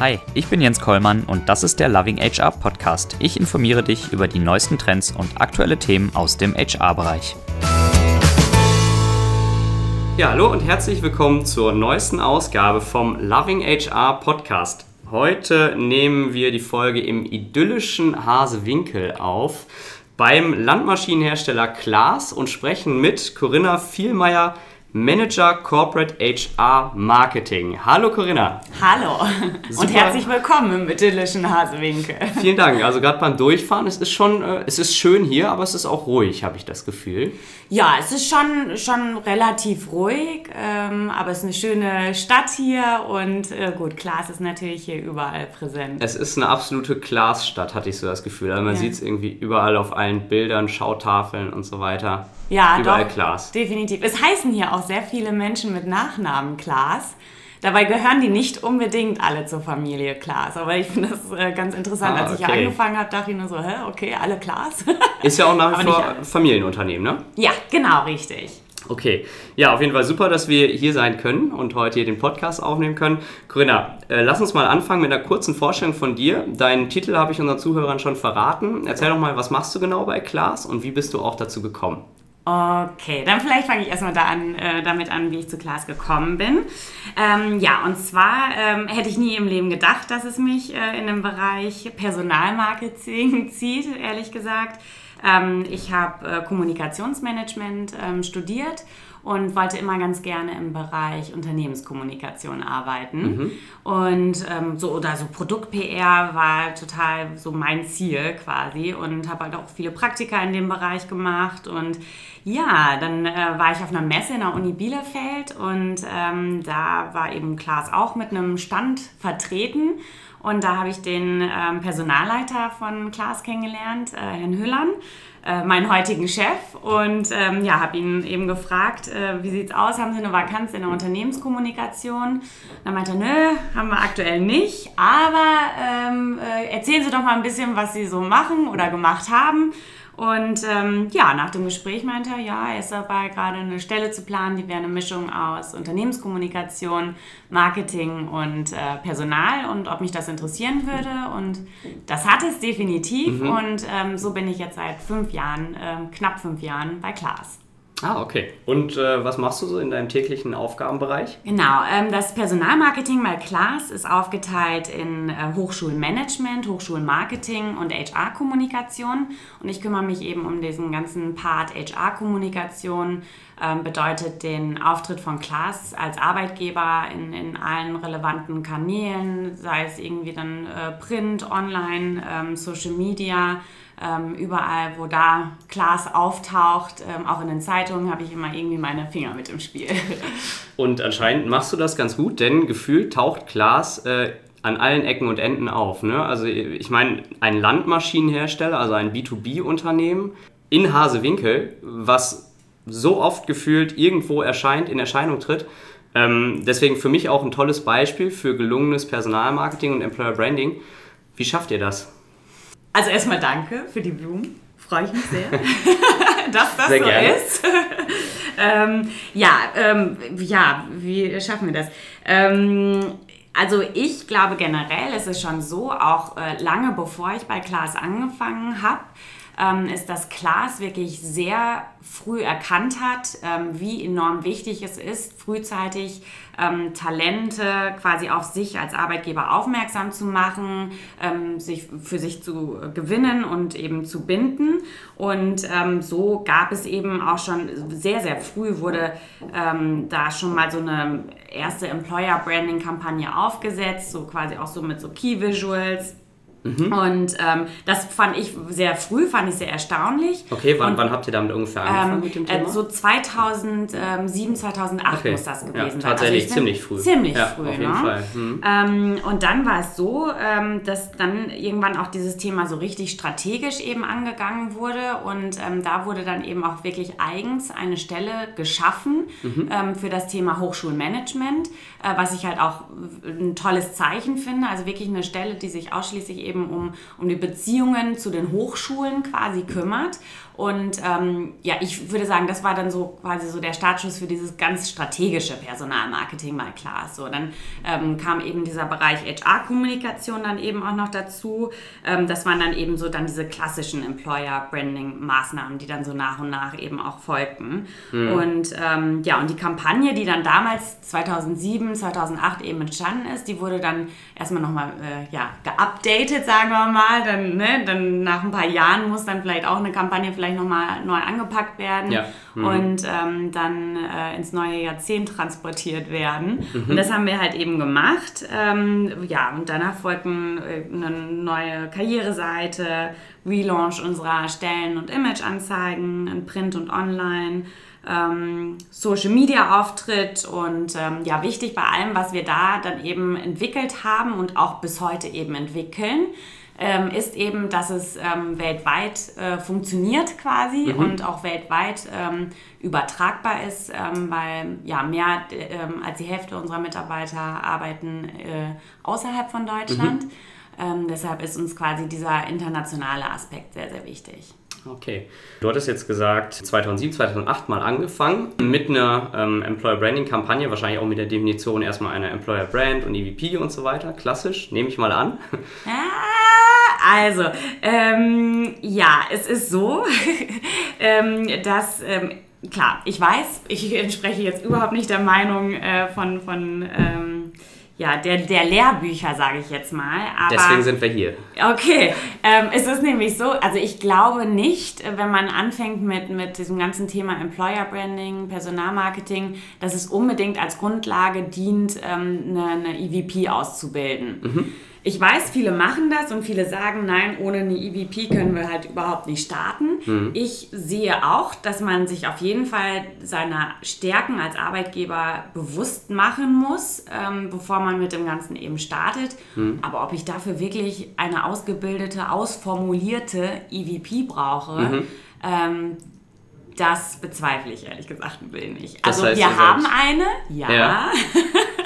Hi, ich bin Jens Kollmann und das ist der Loving HR Podcast. Ich informiere dich über die neuesten Trends und aktuelle Themen aus dem HR-Bereich. Ja, hallo und herzlich willkommen zur neuesten Ausgabe vom Loving HR Podcast. Heute nehmen wir die Folge im idyllischen Hasewinkel auf beim Landmaschinenhersteller Klaas und sprechen mit Corinna Vielmeier, Manager Corporate HR Marketing. Hallo Corinna. Hallo Super. und herzlich willkommen im idyllischen Hasewinkel. Vielen Dank. Also gerade beim Durchfahren, es ist schon, äh, es ist schön hier, aber es ist auch ruhig, habe ich das Gefühl. Ja, es ist schon, schon relativ ruhig, ähm, aber es ist eine schöne Stadt hier und äh, gut, Glas ist natürlich hier überall präsent. Es ist eine absolute Glasstadt, hatte ich so das Gefühl. Also man ja. sieht es irgendwie überall auf allen Bildern, Schautafeln und so weiter. Ja, überall doch, Klaas. Definitiv. Es heißen hier auch sehr viele Menschen mit Nachnamen Klaas. Dabei gehören die nicht unbedingt alle zur Familie Klaas. Aber ich finde das äh, ganz interessant. Ah, Als ich hier angefangen habe, dachte ich nur so, hä, okay, alle Klaas. Ist ja auch nach wie vor Familienunternehmen, ne? Ja, genau, richtig. Okay, ja, auf jeden Fall super, dass wir hier sein können und heute hier den Podcast aufnehmen können. Corinna, äh, lass uns mal anfangen mit einer kurzen Vorstellung von dir. Deinen Titel habe ich unseren Zuhörern schon verraten. Erzähl doch mal, was machst du genau bei Klaas und wie bist du auch dazu gekommen? Okay, dann vielleicht fange ich erstmal da an, äh, damit an, wie ich zu Klaas gekommen bin. Ähm, ja, und zwar ähm, hätte ich nie im Leben gedacht, dass es mich äh, in den Bereich Personalmarketing zieht, ehrlich gesagt. Ähm, ich habe äh, Kommunikationsmanagement ähm, studiert und wollte immer ganz gerne im Bereich Unternehmenskommunikation arbeiten. Mhm. Und ähm, so oder so Produkt-PR war total so mein Ziel quasi und habe halt auch viele Praktika in dem Bereich gemacht. Und ja, dann äh, war ich auf einer Messe in der Uni Bielefeld und ähm, da war eben Klaas auch mit einem Stand vertreten. Und da habe ich den ähm, Personalleiter von Klaas kennengelernt, äh, Herrn Hüllern, äh, meinen heutigen Chef. Und ähm, ja, habe ihn eben gefragt, äh, wie sieht es aus? Haben Sie eine Vakanz in der Unternehmenskommunikation? Dann meinte er, nö, haben wir aktuell nicht. Aber ähm, äh, erzählen Sie doch mal ein bisschen, was Sie so machen oder gemacht haben. Und ähm, ja, nach dem Gespräch meinte er, ja, er ist dabei, gerade eine Stelle zu planen, die wäre eine Mischung aus Unternehmenskommunikation, Marketing und äh, Personal und ob mich das interessieren würde. Und das hat es definitiv. Mhm. Und ähm, so bin ich jetzt seit fünf Jahren, äh, knapp fünf Jahren bei Klaas. Ah, okay. Und äh, was machst du so in deinem täglichen Aufgabenbereich? Genau, ähm, das Personalmarketing bei Klaas ist aufgeteilt in äh, Hochschulmanagement, Hochschulmarketing und HR-Kommunikation. Und ich kümmere mich eben um diesen ganzen Part HR-Kommunikation, ähm, bedeutet den Auftritt von Klaas als Arbeitgeber in, in allen relevanten Kanälen, sei es irgendwie dann äh, Print, Online, ähm, Social Media ähm, überall, wo da Klaas auftaucht, ähm, auch in den Zeitungen, habe ich immer irgendwie meine Finger mit im Spiel. Und anscheinend machst du das ganz gut, denn gefühlt taucht Klaas äh, an allen Ecken und Enden auf. Ne? Also ich meine, ein Landmaschinenhersteller, also ein B2B-Unternehmen in Hasewinkel, was so oft gefühlt irgendwo erscheint, in Erscheinung tritt. Ähm, deswegen für mich auch ein tolles Beispiel für gelungenes Personalmarketing und Employer Branding. Wie schafft ihr das? Also erstmal danke für die Blumen. Freue ich mich sehr, dass das sehr so gerne. ist. ähm, ja, ähm, ja, wie schaffen wir das? Ähm, also ich glaube generell ist es schon so, auch äh, lange bevor ich bei Klaas angefangen habe, ist, dass Klaas wirklich sehr früh erkannt hat, ähm, wie enorm wichtig es ist, frühzeitig ähm, Talente quasi auf sich als Arbeitgeber aufmerksam zu machen, ähm, sich für sich zu gewinnen und eben zu binden. Und ähm, so gab es eben auch schon sehr, sehr früh wurde ähm, da schon mal so eine erste Employer Branding Kampagne aufgesetzt, so quasi auch so mit so Key Visuals Mhm. Und ähm, das fand ich sehr früh, fand ich sehr erstaunlich. Okay, wann, und, wann habt ihr damit ungefähr angefangen ähm, mit dem Thema? Äh, so 2007, 2008 okay. muss das gewesen ja, sein. Tatsächlich also ziemlich früh. Ziemlich ja, früh, auf jeden ne? Fall. Mhm. Ähm, und dann war es so, ähm, dass dann irgendwann auch dieses Thema so richtig strategisch eben angegangen wurde und ähm, da wurde dann eben auch wirklich eigens eine Stelle geschaffen mhm. Ähm, für das Thema Hochschulmanagement, äh, was ich halt auch ein tolles Zeichen finde. Also wirklich eine Stelle, die sich ausschließlich eben um, um die Beziehungen zu den Hochschulen quasi kümmert Und ähm, ja, ich würde sagen, das war dann so quasi so der Startschuss für dieses ganz strategische Personalmarketing mal klar. So, dann ähm, kam eben dieser Bereich HR-Kommunikation dann eben auch noch dazu. Ähm, das waren dann eben so dann diese klassischen Employer-Branding-Maßnahmen, die dann so nach und nach eben auch folgten. Mhm. Und ähm, ja, und die Kampagne, die dann damals 2007, 2008 eben entstanden ist, die wurde dann erstmal nochmal äh, ja, geupdatet, sagen wir mal. Dann, ne, dann nach ein paar Jahren muss dann vielleicht auch eine Kampagne vielleicht nochmal neu angepackt werden ja. mhm. und ähm, dann äh, ins neue Jahrzehnt transportiert werden. Mhm. Und das haben wir halt eben gemacht. Ähm, ja, und danach folgten äh, eine neue Karriereseite, Relaunch unserer Stellen- und Imageanzeigen in Print und Online ähm, Social Media Auftritt und ähm, ja, wichtig bei allem, was wir da dann eben entwickelt haben und auch bis heute eben entwickeln, ähm, ist eben, dass es ähm, weltweit äh, funktioniert quasi mhm. und auch weltweit ähm, übertragbar ist, ähm, weil ja mehr als die Hälfte unserer Mitarbeiter arbeiten äh, außerhalb von Deutschland. Mhm. deshalb ist uns quasi dieser internationale Aspekt sehr, sehr wichtig. Okay. Du hattest jetzt gesagt, 2007, 2008 mal angefangen mit einer ähm, Employer Branding Kampagne, wahrscheinlich auch mit der Definition erstmal einer Employer Brand und EVP und so weiter. Klassisch, nehme ich mal an. Ah, also, ähm, ja, es ist so, ähm, dass ähm, klar, ich weiß, ich entspreche jetzt überhaupt nicht der Meinung äh, von, von ähm, ja, der, der Lehrbücher, sage ich jetzt mal. Aber, Deswegen sind wir hier. Okay, ähm, es ist nämlich so, also ich glaube nicht, wenn man anfängt mit, mit diesem ganzen Thema Employer Branding, Personalmarketing, dass es unbedingt als Grundlage dient, ähm, eine, eine EVP auszubilden. Mhm. Ich weiß, viele machen das und viele sagen, nein, ohne eine EVP können wir halt überhaupt nicht starten. Mhm. Ich sehe auch, dass man sich auf jeden Fall seiner Stärken als Arbeitgeber bewusst machen muss, ähm, bevor man mit dem Ganzen eben startet. Mhm. Aber ob ich dafür wirklich eine ausgebildete, ausformulierte EVP brauche, mhm. ähm, das bezweifle ich ehrlich gesagt ein wenig. Also das heißt, wir haben eine, ja. ja.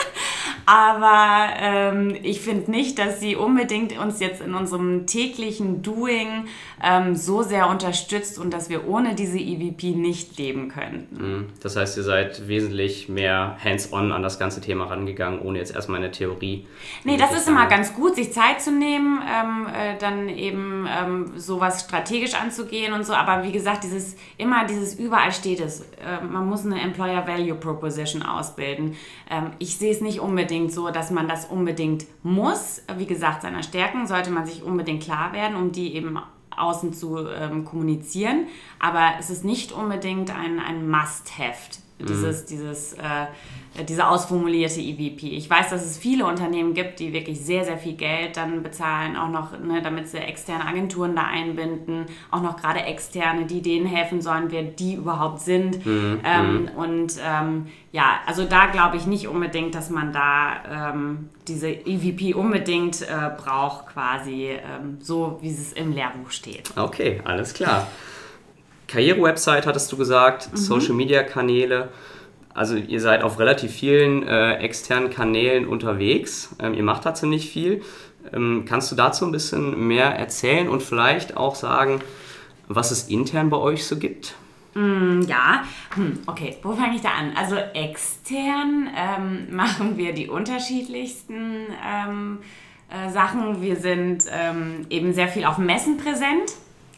Aber ähm, ich finde nicht, dass sie unbedingt uns jetzt in unserem täglichen Doing ähm, so sehr unterstützt und dass wir ohne diese EVP nicht leben könnten. Mhm. Das heißt, ihr seid wesentlich mehr hands-on an das ganze Thema rangegangen, ohne jetzt erstmal eine Theorie. Nee, das ist immer ganz gut, sich Zeit zu nehmen, ähm, äh, dann eben ähm, sowas strategisch anzugehen und so. Aber wie gesagt, dieses immer dieses überall steht es. Äh, man muss eine Employer Value Proposition ausbilden. Ähm, ich sehe es nicht unbedingt unbedingt so, dass man das unbedingt muss. Wie gesagt, seiner Stärken sollte man sich unbedingt klar werden, um die eben außen zu ähm, kommunizieren. Aber es ist nicht unbedingt ein, ein Must-Have, dieses, mhm. dieses äh, äh, diese ausformulierte EVP. Ich weiß, dass es viele Unternehmen gibt, die wirklich sehr, sehr viel Geld dann bezahlen, auch noch, ne, damit sie externe Agenturen da einbinden, auch noch gerade externe, die denen helfen sollen, wer die überhaupt sind. Mhm. Ähm, mhm. und ähm, ja, also da glaube ich nicht unbedingt, dass man da ähm, diese EVP unbedingt äh, braucht, quasi ähm, so, wie es im Lehrbuch steht. Okay, alles klar. Karriere-Website hattest du gesagt, mhm. Social-Media-Kanäle. Also ihr seid auf relativ vielen äh, externen Kanälen unterwegs. Ähm, ihr macht dazu nicht viel. Ähm, kannst du dazu ein bisschen mehr erzählen und vielleicht auch sagen, was es intern bei euch so gibt? Mm, ja, hm, okay, wo fange ich da an? Also extern ähm, machen wir die unterschiedlichsten ähm, äh, Sachen. Wir sind ähm, eben sehr viel auf Messen präsent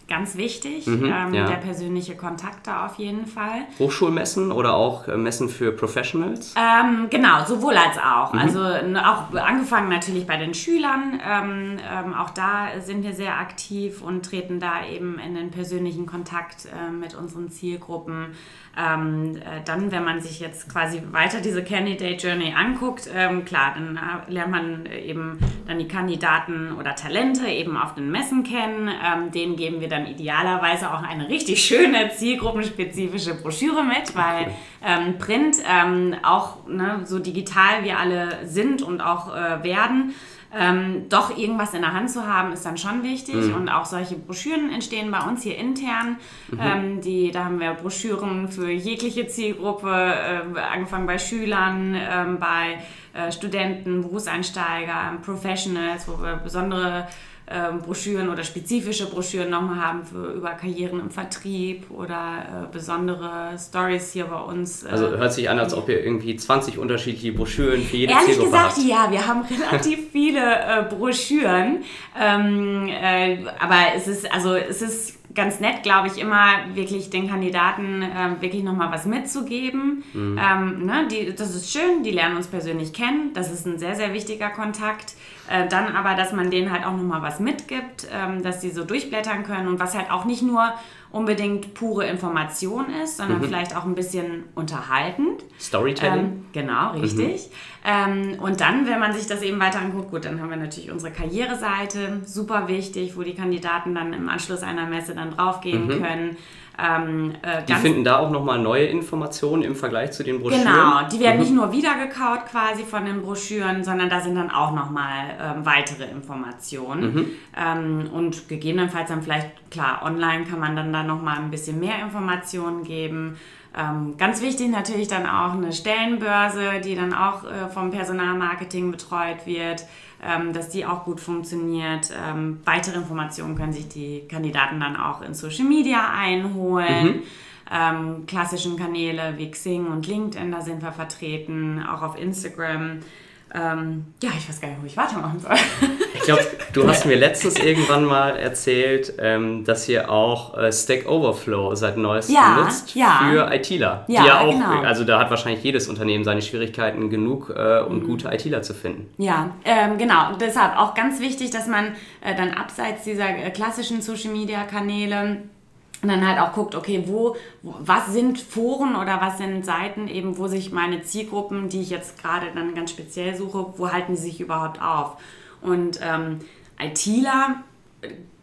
ganz wichtig. Mhm, ähm, ja. Der persönliche Kontakt da auf jeden Fall. Hochschulmessen oder auch äh, Messen für Professionals? Ähm, genau, sowohl als auch. Mhm. Also auch angefangen natürlich bei den Schülern. Ähm, ähm, auch da sind wir sehr aktiv und treten da eben in den persönlichen Kontakt äh, mit unseren Zielgruppen. Ähm, äh, dann, wenn man sich jetzt quasi weiter diese Candidate Journey anguckt, ähm, klar, dann äh, lernt man eben dann die Kandidaten oder Talente eben auf den Messen kennen. Ähm, denen geben wir dann idealerweise auch eine richtig schöne zielgruppenspezifische Broschüre mit, weil ähm, Print ähm, auch ne, so digital wir alle sind und auch äh, werden ähm, doch irgendwas in der Hand zu haben, ist dann schon wichtig. Mhm. Und auch solche Broschüren entstehen bei uns hier intern. Mhm. Ähm, die, da haben wir Broschüren für jegliche Zielgruppe, äh, angefangen bei Schülern, äh, bei äh, Studenten, Berufseinsteiger, Professionals, wo wir besondere ähm, Broschüren oder spezifische Broschüren nochmal haben für, über Karrieren im Vertrieb oder äh, besondere Stories hier bei uns. Äh, also hört sich an, als ob ihr irgendwie 20 unterschiedliche Broschüren für jede Ehrlich Zielgruppe gesagt, habt. ja, wir haben relativ viele äh, Broschüren, ähm, äh, aber es ist also es ist ganz nett, glaube ich, immer wirklich den Kandidaten äh, wirklich nochmal was mitzugeben. Mhm. Ähm, ne, die, das ist schön, die lernen uns persönlich kennen. Das ist ein sehr, sehr wichtiger Kontakt. Äh, dann aber, dass man denen halt auch nochmal was mitgibt, ähm, dass sie so durchblättern können und was halt auch nicht nur unbedingt pure Information ist, sondern mhm. vielleicht auch ein bisschen unterhaltend. Storytelling. Ähm, genau, richtig. Mhm. Ähm, und dann, wenn man sich das eben weiter anguckt, gut, dann haben wir natürlich unsere Karriereseite, super wichtig, wo die Kandidaten dann im Anschluss einer Messe dann draufgehen mhm. können. Ähm, äh, die finden da auch nochmal neue Informationen im Vergleich zu den Broschüren? Genau, die werden mhm. nicht nur wiedergekaut quasi von den Broschüren, sondern da sind dann auch nochmal ähm, weitere Informationen. Mhm. Ähm, und gegebenenfalls dann vielleicht, klar, online kann man dann da nochmal ein bisschen mehr Informationen geben. Ähm, ganz wichtig natürlich dann auch eine Stellenbörse, die dann auch äh, vom Personalmarketing betreut wird dass die auch gut funktioniert. Ähm, weitere Informationen können sich die Kandidaten dann auch in Social Media einholen. Mhm. Ähm, klassischen Kanäle wie Xing und LinkedIn, da sind wir vertreten, auch auf Instagram. Ähm, ja, ich weiß gar nicht, wo ich weitermachen soll. Ich glaube, du hast mir letztens irgendwann mal erzählt, ähm, dass ihr auch äh, Stack Overflow seit neuestem ja, nutzt ja. für ITler. Ja, ja auch, genau. also da hat wahrscheinlich jedes Unternehmen seine Schwierigkeiten genug, äh, um mhm. gute ITler zu finden. Ja, ähm, genau. Deshalb auch ganz wichtig, dass man äh, dann abseits dieser äh, klassischen Social Media Kanäle und dann halt auch guckt, okay, wo, was sind Foren oder was sind Seiten eben, wo sich meine Zielgruppen, die ich jetzt gerade dann ganz speziell suche, wo halten sie sich überhaupt auf? Und ähm, ITler,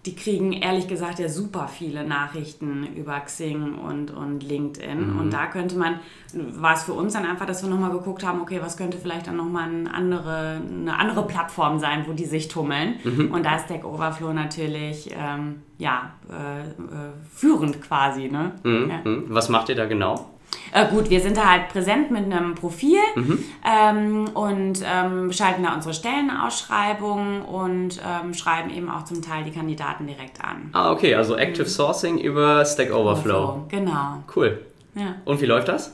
die kriegen ehrlich gesagt ja super viele Nachrichten über Xing und, und LinkedIn. Mhm. Und da könnte man, war es für uns dann einfach, dass wir nochmal geguckt haben, okay, was könnte vielleicht dann nochmal eine andere, eine andere Plattform sein, wo die sich tummeln. Mhm. Und da ist Stack Overflow natürlich ähm, ja, äh, äh, führend quasi. Ne? Mhm. Ja. Mhm. Was macht ihr da genau? Äh, gut, wir sind da halt präsent mit einem Profil mhm. ähm, und ähm, schalten da unsere Stellenausschreibungen und ähm, schreiben eben auch zum Teil die Kandidaten direkt an. Ah, okay, also Active mhm. Sourcing über Stack Overflow. Overflow. Genau. Cool. Ja. Und wie läuft das?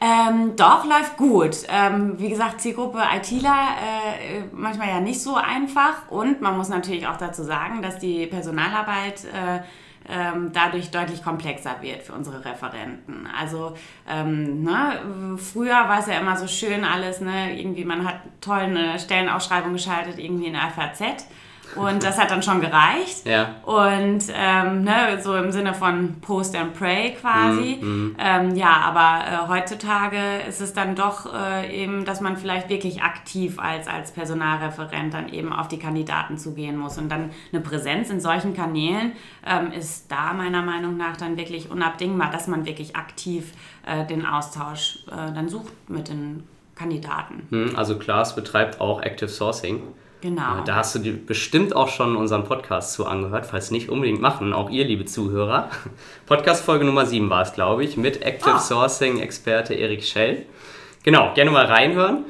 Ähm, doch, läuft gut. Ähm, wie gesagt, Zielgruppe ITler äh, manchmal ja nicht so einfach und man muss natürlich auch dazu sagen, dass die Personalarbeit äh, ähm, dadurch deutlich komplexer wird für unsere Referenten. Also ähm, ne, früher war es ja immer so schön alles, ne, irgendwie man hat toll eine Stellenausschreibung geschaltet, irgendwie in der FAZ und das hat dann schon gereicht. Ja. Und ähm, ne, so im Sinne von Post and Pray quasi. Mm, mm. Ähm, ja, aber äh, heutzutage ist es dann doch äh, eben, dass man vielleicht wirklich aktiv als, als Personalreferent dann eben auf die Kandidaten zugehen muss. Und dann eine Präsenz in solchen Kanälen ähm, ist da meiner Meinung nach dann wirklich unabdingbar, dass man wirklich aktiv äh, den Austausch äh, dann sucht mit den Kandidaten. Hm, also Klaas betreibt auch Active Sourcing. Genau. Da hast du dir bestimmt auch schon unseren Podcast zu angehört, falls nicht unbedingt machen, auch ihr, liebe Zuhörer. Podcast Folge Nummer 7 war es, glaube ich, mit Active oh. Sourcing Experte Erik Schell. Genau, gerne mal reinhören.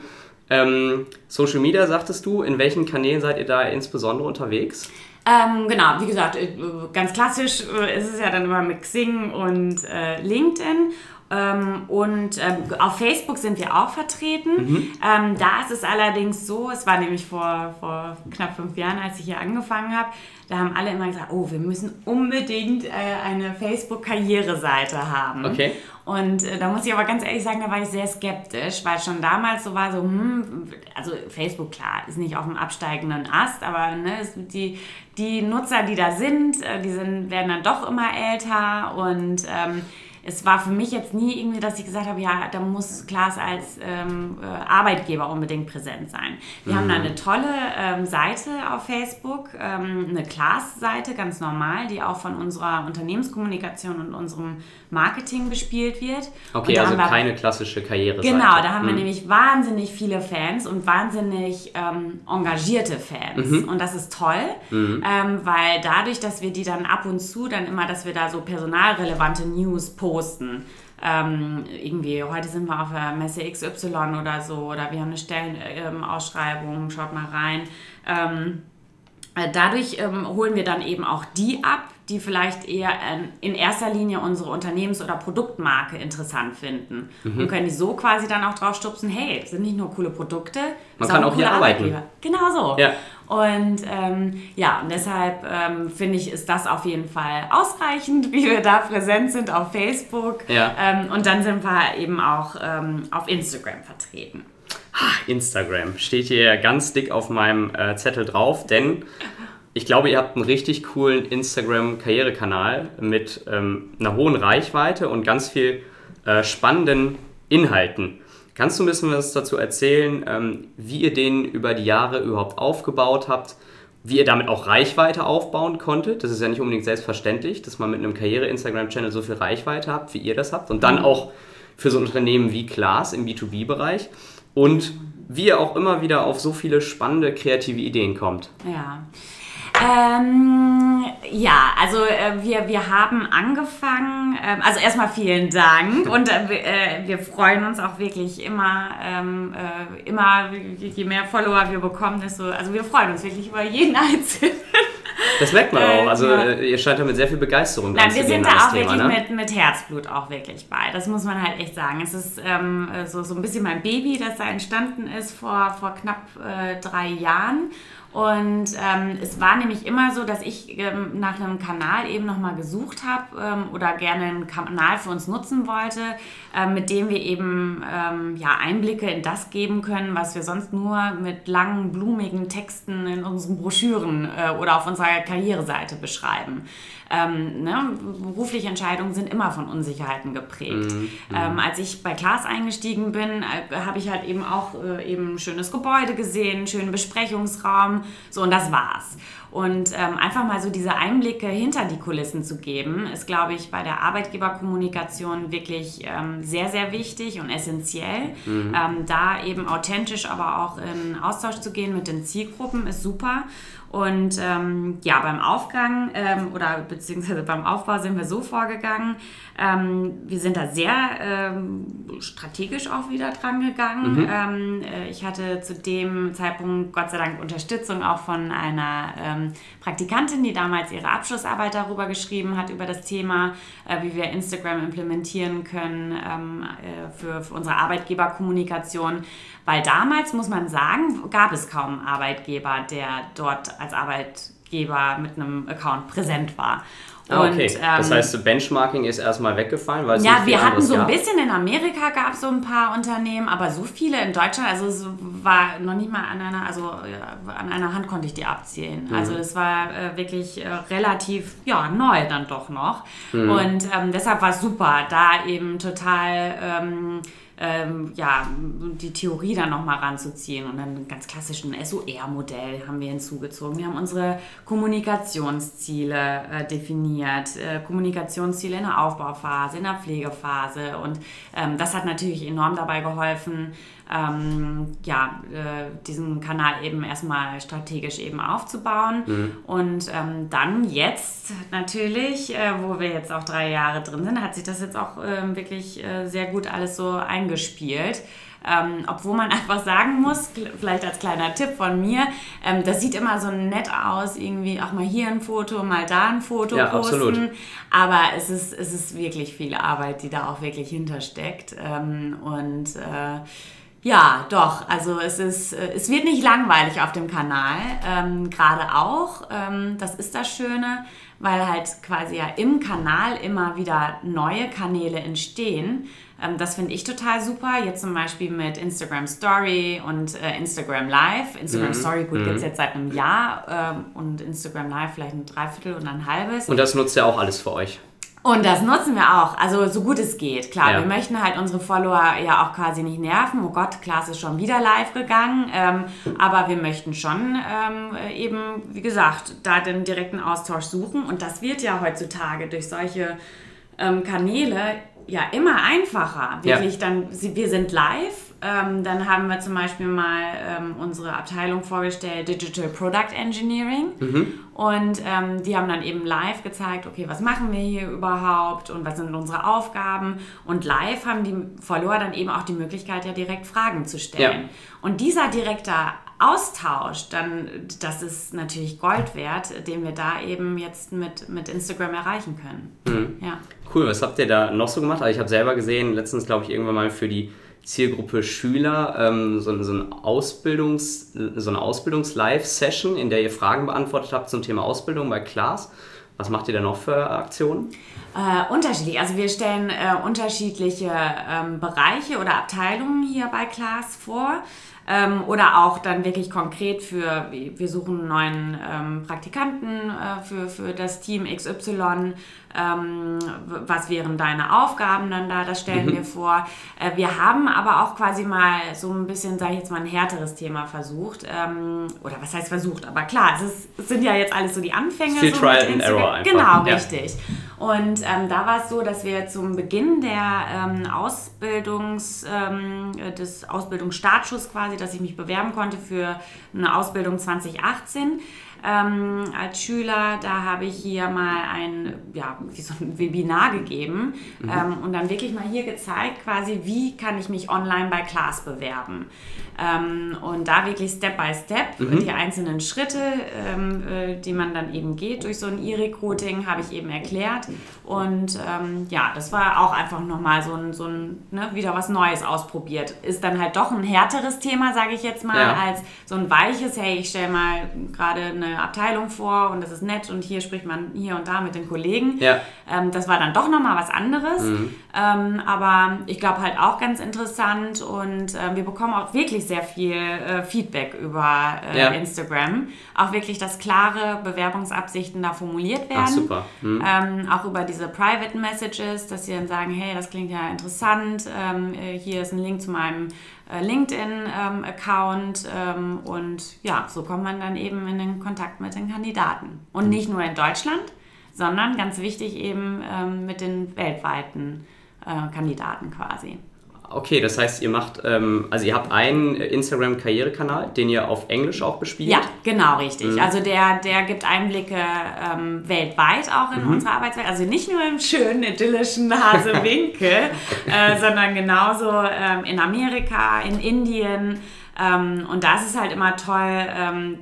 Ähm, Social Media, sagtest du, in welchen Kanälen seid ihr da insbesondere unterwegs? Ähm, genau, wie gesagt, äh, ganz klassisch äh, ist es ja dann immer mit Xing und äh, LinkedIn. Ähm, und ähm, auf Facebook sind wir auch vertreten. Mhm. Ähm, da ist es allerdings so, es war nämlich vor, vor knapp fünf Jahren, als ich hier angefangen habe, da haben alle immer gesagt, oh, wir müssen unbedingt äh, eine Facebook-Karriereseite haben. Okay. Und äh, da muss ich aber ganz ehrlich sagen, da war ich sehr skeptisch, weil schon damals so war so, hm, also Facebook, klar, ist nicht auf dem absteigenden Ast, aber ne, die, die Nutzer, die da sind, äh, die sind, werden dann doch immer älter und ähm, es war für mich jetzt nie irgendwie, dass ich gesagt habe, ja, da muss Klaas als ähm, äh, Arbeitgeber unbedingt präsent sein. Wir mhm. haben da eine tolle ähm, Seite auf Facebook, ähm, eine Klaas-Seite, ganz normal, die auch von unserer Unternehmenskommunikation und unserem Marketing bespielt wird. Okay, also keine klassische Karriereseite. Genau, da haben mhm. wir nämlich wahnsinnig viele Fans und wahnsinnig ähm, engagierte Fans. Mhm. Und das ist toll, mhm. ähm, weil dadurch, dass wir die dann ab und zu dann immer, dass wir da so personalrelevante News posten, posten. Ähm, irgendwie, heute sind wir auf der Messe XY oder so, oder wir haben eine Stellenausschreibung, schaut mal rein. Ähm, äh, dadurch ähm, holen wir dann eben auch die ab, die vielleicht eher in erster Linie unsere Unternehmens- oder Produktmarke interessant finden. Mhm. Und können die so quasi dann auch drauf stupsen, hey, das sind nicht nur coole Produkte, man kann auch hier arbeiten. Genau so. Ja. Und ähm, ja, und deshalb ähm, finde ich, ist das auf jeden Fall ausreichend, wie wir da präsent sind auf Facebook. Ja. Ähm, und dann sind wir eben auch ähm, auf Instagram vertreten. Instagram steht hier ganz dick auf meinem äh, Zettel drauf, denn ich glaube, ihr habt einen richtig coolen Instagram-Karrierekanal mit ähm, einer hohen Reichweite und ganz viel äh, spannenden Inhalten. Kannst du ein bisschen was dazu erzählen, ähm, wie ihr den über die Jahre überhaupt aufgebaut habt, wie ihr damit auch Reichweite aufbauen konntet? Das ist ja nicht unbedingt selbstverständlich, dass man mit einem Karriere-Instagram-Channel so viel Reichweite habt, wie ihr das habt. Und dann mhm. auch für so ein Unternehmen wie Klaas im B2B-Bereich. Und wie ihr auch immer wieder auf so viele spannende kreative Ideen kommt. Ja. Ähm, ja, also äh, wir, wir haben angefangen, ähm, also erstmal vielen Dank und äh, wir freuen uns auch wirklich immer, ähm, äh, immer je mehr Follower wir bekommen, desto, also wir freuen uns wirklich über jeden Einzelnen. Das merkt man auch. Also ja. Äh, ihr scheint da mit sehr viel Begeisterung Nein, wir sind da auch Thema, wirklich ne? mit, mit Herzblut auch wirklich bei. Das muss man halt echt sagen. Es ist ähm, so, so ein bisschen mein Baby, das da entstanden ist vor, vor knapp äh, drei Jahren. Und ähm, es war nämlich immer so, dass ich ähm, nach einem Kanal eben nochmal gesucht habe ähm, oder gerne einen Kanal für uns nutzen wollte, ähm, mit dem wir eben ähm, ja, Einblicke in das geben können, was wir sonst nur mit langen, blumigen Texten in unseren Broschüren äh, oder auf unserer Karriereseite beschreiben ähm, ne, berufliche Entscheidungen sind immer von Unsicherheiten geprägt. Mhm. Ähm, als ich bei Klaas eingestiegen bin, äh, habe ich halt eben auch äh, eben ein schönes Gebäude gesehen, einen schönen Besprechungsraum, so und das war's. Und ähm, einfach mal so diese Einblicke hinter die Kulissen zu geben, ist, glaube ich, bei der Arbeitgeberkommunikation wirklich ähm, sehr, sehr wichtig und essentiell. Mhm. Ähm, da eben authentisch, aber auch in Austausch zu gehen mit den Zielgruppen, ist super. Und ähm, ja, beim Aufgang ähm, oder beziehungsweise beim Aufbau sind wir so vorgegangen. Ähm, wir sind da sehr ähm, strategisch auch wieder dran gegangen. Mhm. Ähm, äh, ich hatte zu dem Zeitpunkt Gott sei Dank Unterstützung auch von einer ähm, Praktikantin, die damals ihre Abschlussarbeit darüber geschrieben hat, über das Thema, äh, wie wir Instagram implementieren können äh, für, für unsere Arbeitgeberkommunikation. Weil damals, muss man sagen, gab es kaum einen Arbeitgeber, der dort als Arbeitgeber mit einem Account präsent war. Ah, okay. Und, ähm, das heißt, Benchmarking ist erstmal weggefallen, weil es Ja, wir hatten so ein bisschen in Amerika gab es so ein paar Unternehmen, aber so viele in Deutschland, also es war noch nicht mal an einer, also ja, an einer Hand konnte ich die abzählen. Mhm. Also es war äh, wirklich äh, relativ ja neu dann doch noch mhm. und ähm, deshalb war es super, da eben total ähm, ähm, ja, die Theorie dann nochmal ranzuziehen und dann einen ganz klassischen SOR-Modell haben wir hinzugezogen. Wir haben unsere Kommunikationsziele äh, definiert, äh, Kommunikationsziele in der Aufbauphase, in der Pflegephase und ähm, das hat natürlich enorm dabei geholfen, ähm, ja, äh, diesen Kanal eben erstmal strategisch eben aufzubauen. Mhm. Und ähm, dann jetzt natürlich, äh, wo wir jetzt auch drei Jahre drin sind, hat sich das jetzt auch äh, wirklich äh, sehr gut alles so eingespielt. Ähm, obwohl man einfach sagen muss, vielleicht als kleiner Tipp von mir, ähm, das sieht immer so nett aus, irgendwie auch mal hier ein Foto, mal da ein Foto ja, posten. Absolut. Aber es ist, es ist wirklich viel Arbeit, die da auch wirklich hintersteckt. Ähm, und äh, ja, doch. Also es ist, äh, es wird nicht langweilig auf dem Kanal, ähm, gerade auch. Ähm, das ist das Schöne, weil halt quasi ja im Kanal immer wieder neue Kanäle entstehen. Ähm, das finde ich total super. Jetzt zum Beispiel mit Instagram Story und äh, Instagram Live. Instagram mhm. Story, gut, mhm. gibt es jetzt seit einem Jahr ähm, und Instagram Live vielleicht ein Dreiviertel und ein halbes. Und das nutzt ja auch alles für euch. Und das nutzen wir auch, also so gut es geht. Klar, ja. wir möchten halt unsere Follower ja auch quasi nicht nerven. Oh Gott, Klaas ist schon wieder live gegangen. Ähm, aber wir möchten schon ähm, eben, wie gesagt, da den direkten Austausch suchen. Und das wird ja heutzutage durch solche ähm, Kanäle ja immer einfacher. Wirklich ja. dann, wir sind live ähm, dann haben wir zum Beispiel mal ähm, unsere Abteilung vorgestellt, Digital Product Engineering. Mhm. Und ähm, die haben dann eben live gezeigt, okay, was machen wir hier überhaupt und was sind unsere Aufgaben. Und live haben die Follower dann eben auch die Möglichkeit, ja direkt Fragen zu stellen. Ja. Und dieser direkte Austausch, dann das ist natürlich Gold wert, den wir da eben jetzt mit, mit Instagram erreichen können. Mhm. Ja. Cool, was habt ihr da noch so gemacht? Also ich habe selber gesehen, letztens glaube ich irgendwann mal für die Zielgruppe Schüler ähm, so, so, ein Ausbildungs, so eine Ausbildungs-Live-Session, in der ihr Fragen beantwortet habt zum Thema Ausbildung bei Klaas. Was macht ihr da noch für Aktionen? Äh, unterschiedlich. Also wir stellen äh, unterschiedliche ähm, Bereiche oder Abteilungen hier bei Klaas vor. Ähm, oder auch dann wirklich konkret für, wir suchen einen neuen ähm, Praktikanten äh, für, für das Team XY. Ähm, was wären deine Aufgaben dann da? Das stellen mhm. wir vor. Äh, wir haben aber auch quasi mal so ein bisschen, sage ich jetzt mal, ein härteres Thema versucht. Ähm, oder was heißt versucht? Aber klar, es, ist, es, sind ja jetzt alles so die Anfänge. Viel so Trial and Error einfach. Genau, ja. richtig. Und ähm, da war es so, dass wir zum Beginn der ähm, Ausbildungs, ähm, des Ausbildungsstartschusses quasi, dass ich mich bewerben konnte für eine Ausbildung 2018, ähm, als Schüler, da habe ich hier mal ein, ja, wie so ein Webinar gegeben mhm. ähm, und dann wirklich mal hier gezeigt, quasi, wie kann ich mich online bei Class bewerben. Ähm, und da wirklich Step by Step mhm. die einzelnen Schritte, ähm, äh, die man dann eben geht durch so ein E-Recruiting, habe ich eben erklärt. Und ähm, ja, das war auch einfach nochmal so ein, so ein ne, wieder was Neues ausprobiert. Ist dann halt doch ein härteres Thema, sage ich jetzt mal, ja. als so ein weiches, hey, ich stelle mal gerade eine Abteilung vor und das ist nett und hier spricht man hier und da mit den Kollegen. Ja. Ähm, das war dann doch nochmal was anderes. Mhm. Ähm, aber ich glaube halt auch ganz interessant und äh, wir bekommen auch wirklich sehr viel äh, Feedback über äh, ja. Instagram. Auch wirklich, dass klare Bewerbungsabsichten da formuliert werden. Ach, super. Mhm. Ähm, auch über diese Private Messages, dass sie dann sagen, hey, das klingt ja interessant. Ähm, äh, hier ist ein Link zu meinem äh, LinkedIn-Account ähm, und ja, so kommt man dann eben in den Kontakt mit den Kandidaten. Und mhm. nicht nur in Deutschland, sondern ganz wichtig eben ähm, mit den weltweiten äh, Kandidaten quasi. Okay, das heißt, ihr macht, ähm, also ihr habt einen Instagram-Karrierekanal, den ihr auf Englisch auch bespielt? Ja, genau, richtig. Mhm. Also der, der gibt Einblicke ähm, weltweit auch in mhm. unsere Arbeitswelt. Also nicht nur im schönen, idyllischen Hasewinkel, äh, sondern genauso ähm, in Amerika, in Indien, ähm, und da ist es halt immer toll, ähm,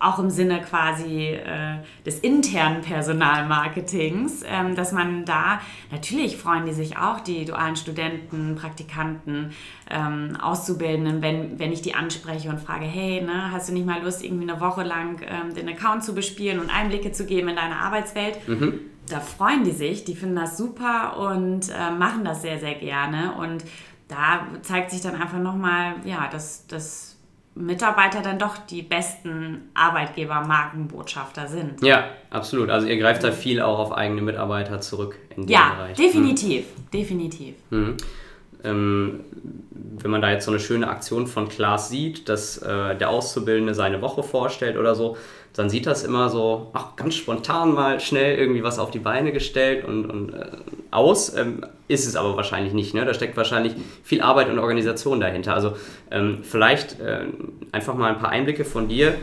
auch im Sinne quasi äh, des internen Personalmarketings, ähm, dass man da, natürlich freuen die sich auch, die dualen Studenten, Praktikanten, ähm, Auszubildenden, wenn, wenn ich die anspreche und frage, hey, ne, hast du nicht mal Lust, irgendwie eine Woche lang ähm, den Account zu bespielen und Einblicke zu geben in deine Arbeitswelt? Mhm. Da freuen die sich, die finden das super und äh, machen das sehr, sehr gerne. Und da zeigt sich dann einfach nochmal, ja, dass, dass Mitarbeiter dann doch die besten Arbeitgeber-Markenbotschafter sind. Ja, absolut. Also ihr greift da viel auch auf eigene Mitarbeiter zurück in dem ja, Bereich. Ja, definitiv, mhm. definitiv. Mhm. Ähm, wenn man da jetzt so eine schöne Aktion von Klaas sieht, dass äh, der Auszubildende seine Woche vorstellt oder so, dann sieht das immer so, ach, ganz spontan mal schnell irgendwie was auf die Beine gestellt und, und äh, aus. Ähm, ist es aber wahrscheinlich nicht. Ne? Da steckt wahrscheinlich viel Arbeit und Organisation dahinter. Also ähm, vielleicht äh, einfach mal ein paar Einblicke von dir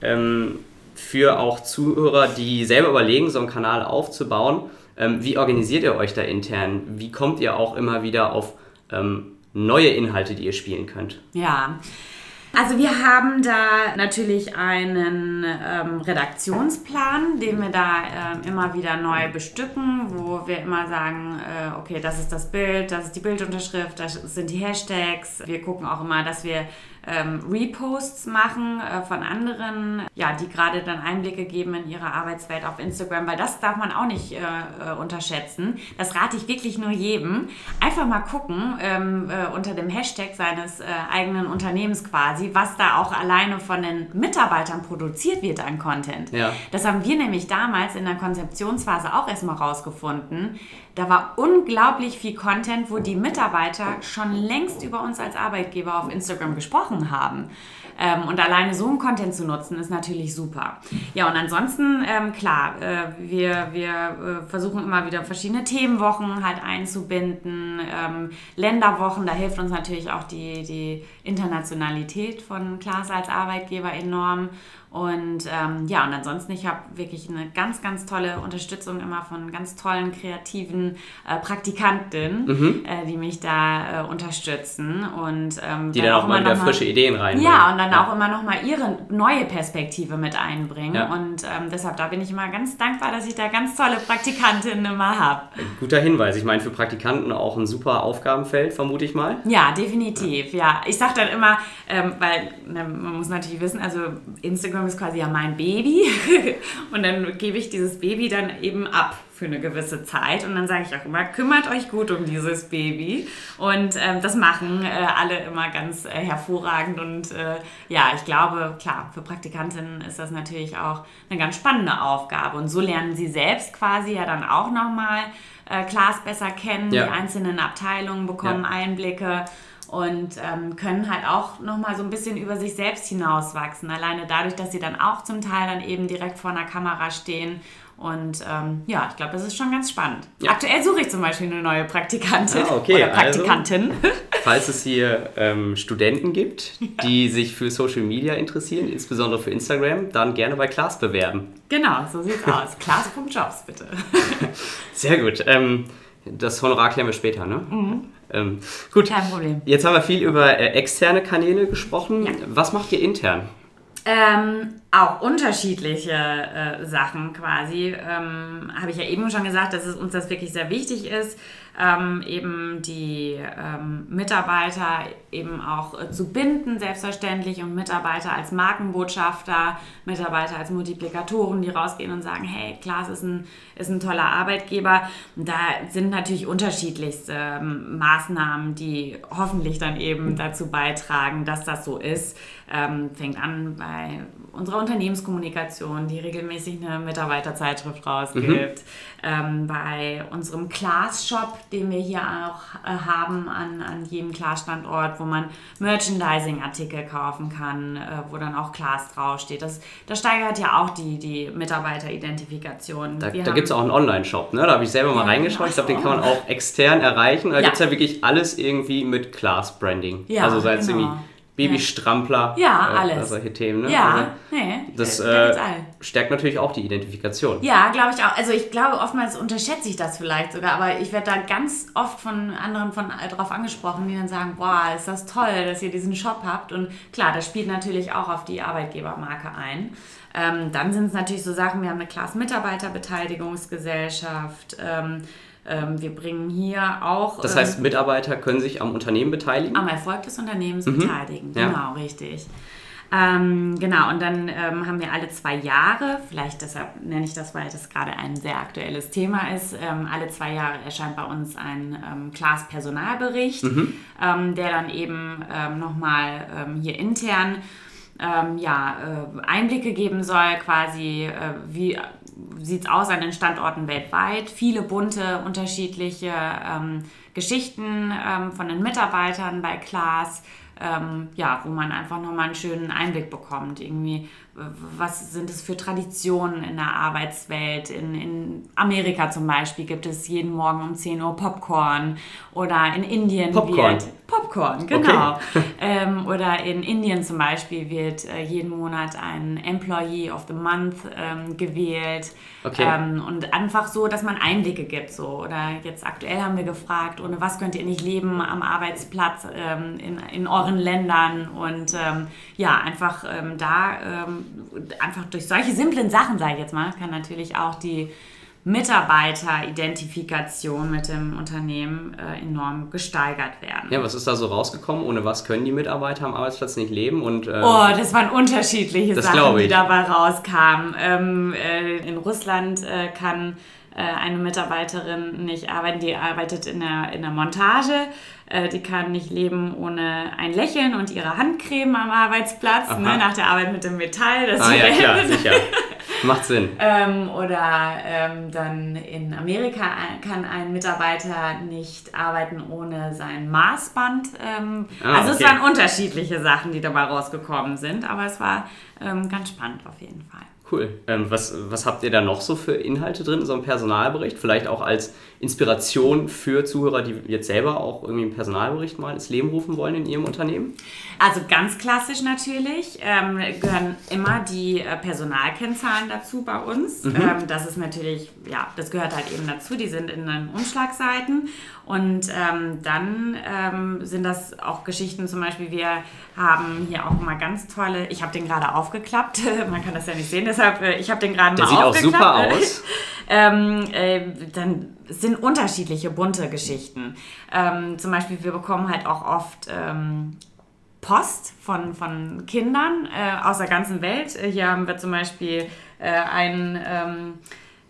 ähm, für auch Zuhörer, die selber überlegen, so einen Kanal aufzubauen. Ähm, wie organisiert ihr euch da intern? Wie kommt ihr auch immer wieder auf ähm, neue Inhalte, die ihr spielen könnt? Ja. Also wir haben da natürlich einen ähm, Redaktionsplan, den wir da äh, immer wieder neu bestücken, wo wir immer sagen, äh, okay, das ist das Bild, das ist die Bildunterschrift, das sind die Hashtags. Wir gucken auch immer, dass wir ähm, Reposts machen äh, von anderen, ja, die gerade dann Einblicke geben in ihre Arbeitswelt auf Instagram, weil das darf man auch nicht äh, äh, unterschätzen. Das rate ich wirklich nur jedem. Einfach mal gucken ähm, äh, unter dem Hashtag seines äh, eigenen Unternehmens quasi, was da auch alleine von den Mitarbeitern produziert wird an Content. Ja. Das haben wir nämlich damals in der Konzeptionsphase auch erstmal rausgefunden. Da war unglaublich viel Content, wo die Mitarbeiter schon längst über uns als Arbeitgeber auf Instagram gesprochen haben. Ähm, und alleine so einen Content zu nutzen, ist natürlich super. Ja, und ansonsten, ähm, klar, äh, wir, wir äh, versuchen immer wieder verschiedene Themenwochen halt einzubinden, ähm, Länderwochen, da hilft uns natürlich auch die, die Internationalität von Klaas als Arbeitgeber enorm. Und ähm, ja, und ansonsten, ich habe wirklich eine ganz, ganz tolle Unterstützung immer von ganz tollen, kreativen äh, Praktikantinnen, mhm. äh, die mich da äh, unterstützen. Und, ähm, die dann, auch, mal wieder frische Ideen reinbringen. Ja, und dann ja. auch immer noch mal ihre neue Perspektive mit einbringen. Ja. Und ähm, deshalb, da bin ich immer ganz dankbar, dass ich da ganz tolle Praktikantinnen immer habe. Guter Hinweis. Ich meine, für Praktikanten auch ein super Aufgabenfeld, vermute ich mal. Ja, definitiv. Ja, ich sage dann immer, ähm, weil na, man muss natürlich wissen, also Instagram Instagram ist quasi ja mein Baby. Und dann gebe ich dieses Baby dann eben ab für eine gewisse Zeit. Und dann sage ich auch immer, kümmert euch gut um dieses Baby. Und ähm, das machen äh, alle immer ganz äh, hervorragend. Und äh, ja, ich glaube, klar, für Praktikantinnen ist das natürlich auch eine ganz spannende Aufgabe. Und so lernen sie selbst quasi ja dann auch nochmal äh, Klaas besser kennen, ja. die einzelnen Abteilungen bekommen ja. Einblicke und ähm, können halt auch nochmal so ein bisschen über sich selbst hinauswachsen. Alleine dadurch, dass sie dann auch zum Teil dann eben direkt vor einer Kamera stehen. Und ähm, ja, ich glaube, das ist schon ganz spannend. Ja. Aktuell suche ich zum Beispiel eine neue Praktikantin ah, okay. oder Praktikantin. Also, falls es hier ähm, Studenten gibt, die ja. sich für Social Media interessieren, insbesondere für Instagram, dann gerne bei Klaas bewerben. Genau, so sieht's aus. Klaas.jobs bitte. Sehr gut. Ähm, das Honorar klären wir später, ne? Mhm. Ähm, gut. Kein Problem. Jetzt haben wir viel über äh, externe Kanäle gesprochen. Ja. Was macht ihr intern? Ähm, auch unterschiedliche äh, Sachen quasi. Ähm, Habe ich ja eben schon gesagt, dass es uns das wirklich sehr wichtig ist ähm, eben die ähm, Mitarbeiter eben auch äh, zu binden, selbstverständlich, und Mitarbeiter als Markenbotschafter, Mitarbeiter als Multiplikatoren, die rausgehen und sagen, hey, Klaas ist ein, ist ein toller Arbeitgeber. da sind natürlich unterschiedlichste ähm, Maßnahmen, die hoffentlich dann eben dazu beitragen, dass das so ist. Ähm, fängt an bei unserer Unternehmenskommunikation, die regelmäßig eine Mitarbeiterzeitschrift rausgibt, mhm. ähm, bei unserem Class-Shop, den wir hier auch äh, haben an, an jedem Class-Standort, wo man Merchandising-Artikel kaufen kann, äh, wo dann auch Class draufsteht. Das, das steigert ja auch die, die Mitarbeiteridentifikation. Da, da gibt es auch einen Online-Shop, ne? da habe ich selber mal ja, reingeschaut. Ich glaube, den kann man auch extern erreichen. Da ja. gibt es ja wirklich alles irgendwie mit Class-Branding. Ja, also sei es genau. irgendwie Babystrampler. Ja, äh, alles. Solche Themen, ne? Ja, also, nee. Das äh, stärkt natürlich auch die Identifikation. Ja, glaube ich auch. Also ich glaube, oftmals unterschätze ich das vielleicht sogar, aber ich werde da ganz oft von anderen von äh, drauf angesprochen, die dann sagen, boah, ist das toll, dass ihr diesen Shop habt. Und klar, das spielt natürlich auch auf die Arbeitgebermarke ein. Ähm, dann sind es natürlich so Sachen, wir haben eine Class Mitarbeiterbeteiligungsgesellschaft. Ähm, ähm, wir bringen hier auch. Das heißt, ähm, Mitarbeiter können sich am Unternehmen beteiligen? Am Erfolg des Unternehmens mhm. beteiligen, genau, ja. richtig. Ähm, genau, und dann ähm, haben wir alle zwei Jahre, vielleicht deshalb nenne ich das, weil das gerade ein sehr aktuelles Thema ist, ähm, alle zwei Jahre erscheint bei uns ein ähm, Class Personalbericht, mhm. Ähm, der dann eben ähm, nochmal ähm, hier intern ja, äh, Einblicke geben soll, quasi äh, wie sieht es aus an den Standorten weltweit. Viele bunte, unterschiedliche ähm, Geschichten ähm, von den Mitarbeitern bei Klaas, ähm, ja, wo man einfach nochmal einen schönen Einblick bekommt. Irgendwie, was sind es für Traditionen in der Arbeitswelt? In, in Amerika zum Beispiel gibt es jeden Morgen um 10 Uhr Popcorn oder in Indien Popcorn. wird Popcorn, genau. Okay. ähm, oder in Indien zum Beispiel wird äh, jeden Monat ein Employee of the Month ähm, gewählt. Okay. Ähm, und einfach so, dass man Einblicke gibt. So. Oder jetzt aktuell haben wir gefragt, ohne was könnt ihr nicht leben am Arbeitsplatz ähm, in, in euren Ländern? Und ähm, ja, einfach ähm, da, einfach durch solche simplen Sachen, sage ich jetzt mal, kann natürlich auch die Mitarbeiteridentifikation mit dem Unternehmen äh, enorm gesteigert werden. Ja, was ist da so rausgekommen? Ohne was können die Mitarbeiter am Arbeitsplatz nicht leben? Und, äh, oh, das waren unterschiedliche Sachen, die dabei rauskamen. Ähm, äh, in Russland äh, kann eine Mitarbeiterin nicht arbeiten, die arbeitet in der, in der Montage. Äh, die kann nicht leben ohne ein Lächeln und ihre Handcreme am Arbeitsplatz, ne, nach der Arbeit mit dem Metall. Das ah ja, klar, sicher. Macht Sinn. Ähm, oder ähm, dann in Amerika kann ein Mitarbeiter nicht arbeiten ohne sein Maßband. Ähm, ah, also okay. es waren unterschiedliche Sachen, die dabei rausgekommen sind, aber es war ähm, ganz spannend auf jeden Fall. Cool. Ähm, was, was habt ihr da noch so für Inhalte drin in so einem Personalbericht? Vielleicht auch als Inspiration für Zuhörer, die jetzt selber auch irgendwie einen Personalbericht mal ins Leben rufen wollen in ihrem Unternehmen? Also ganz klassisch natürlich ähm, gehören immer die äh, Personalkennzahlen dazu bei uns. Mhm. Ähm, das ist natürlich, ja, das gehört halt eben dazu. Die sind in den Umschlagseiten. Und ähm, dann ähm, sind das auch Geschichten, zum Beispiel, wir haben hier auch mal ganz tolle, ich habe den gerade aufgeklappt, man kann das ja nicht sehen, deshalb, äh, ich habe den gerade mal aufgeklappt. Der sieht auch super aus. ähm, äh, dann sind unterschiedliche bunte Geschichten. Ähm, zum Beispiel, wir bekommen halt auch oft ähm, Post von, von Kindern äh, aus der ganzen Welt. Äh, hier haben wir zum Beispiel äh, einen ähm,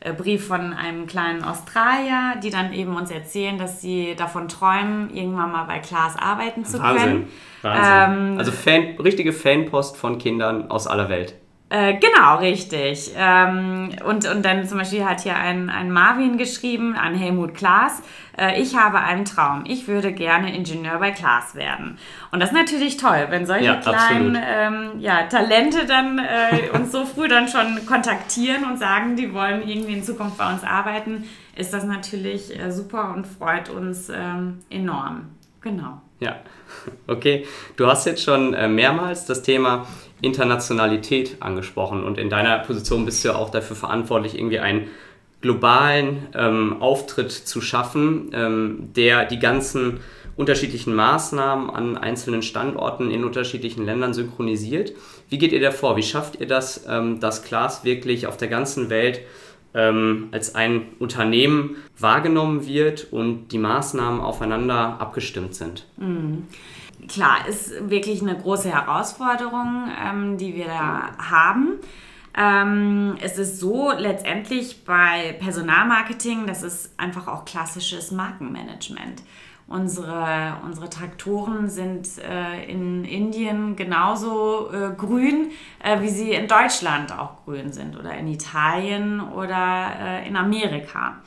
äh, Brief von einem kleinen Australier, die dann eben uns erzählen, dass sie davon träumen, irgendwann mal bei Klaas arbeiten zu Wahnsinn. können. Wahnsinn. Ähm, also Fan, richtige Fanpost von Kindern aus aller Welt. Äh, genau, richtig. Ähm, und, und dann zum Beispiel hat hier ein, ein Marvin geschrieben an Helmut Klaas, äh, ich habe einen Traum, ich würde gerne Ingenieur bei Klaas werden. Und das ist natürlich toll, wenn solche ja, kleinen ähm, ja, Talente dann äh, uns so früh dann schon kontaktieren und sagen, die wollen irgendwie in Zukunft bei uns arbeiten, ist das natürlich äh, super und freut uns ähm, enorm. Genau. Ja, okay. Du hast jetzt schon mehrmals das Thema Internationalität angesprochen und in deiner Position bist du ja auch dafür verantwortlich, irgendwie einen globalen ähm, Auftritt zu schaffen, ähm, der die ganzen unterschiedlichen Maßnahmen an einzelnen Standorten in unterschiedlichen Ländern synchronisiert. Wie geht ihr da vor? Wie schafft ihr das, ähm, dass Klaas wirklich auf der ganzen Welt ähm, als ein Unternehmen wahrgenommen wird und die Maßnahmen aufeinander abgestimmt sind? Mhm klar, ist wirklich eine große Herausforderung, ähm, die wir da haben. Ähm, es ist so letztendlich bei Personalmarketing, das ist einfach auch klassisches Markenmanagement. Unsere, unsere Traktoren sind äh, in Indien genauso äh, grün, äh, wie sie in Deutschland auch grün sind oder in Italien oder äh, in Amerika.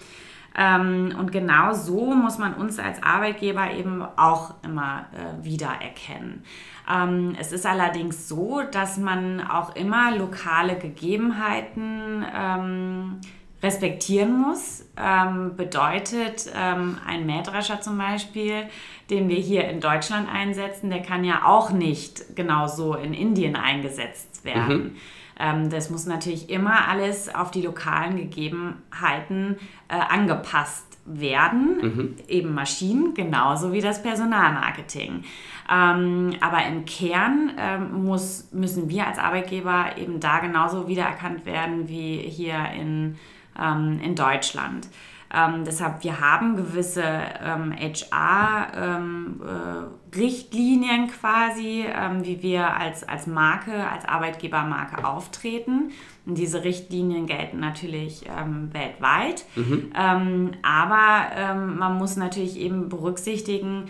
Ähm, und genau so muss man uns als Arbeitgeber eben auch immer äh, wiedererkennen. Ähm, es ist allerdings so, dass man auch immer lokale Gegebenheiten ähm, respektieren muss. Ähm, bedeutet, ähm, ein Mähdrescher zum Beispiel, den wir hier in Deutschland einsetzen, der kann ja auch nicht genauso in Indien eingesetzt werden. Mhm. Ähm, das muss natürlich immer alles auf die lokalen Gegebenheiten äh, angepasst werden, mhm. eben Maschinen, genauso wie das Personalmarketing. Ähm, aber im Kern ähm, muss, müssen wir als Arbeitgeber eben da genauso wiedererkannt werden wie hier in, ähm, in Deutschland. Ähm, deshalb, wir haben gewisse ähm, HR-Richtlinien ähm, äh, quasi, ähm, wie wir als, als Marke, als Arbeitgebermarke auftreten. Und diese Richtlinien gelten natürlich ähm, weltweit. Mhm. Ähm, aber man muss natürlich eben berücksichtigen,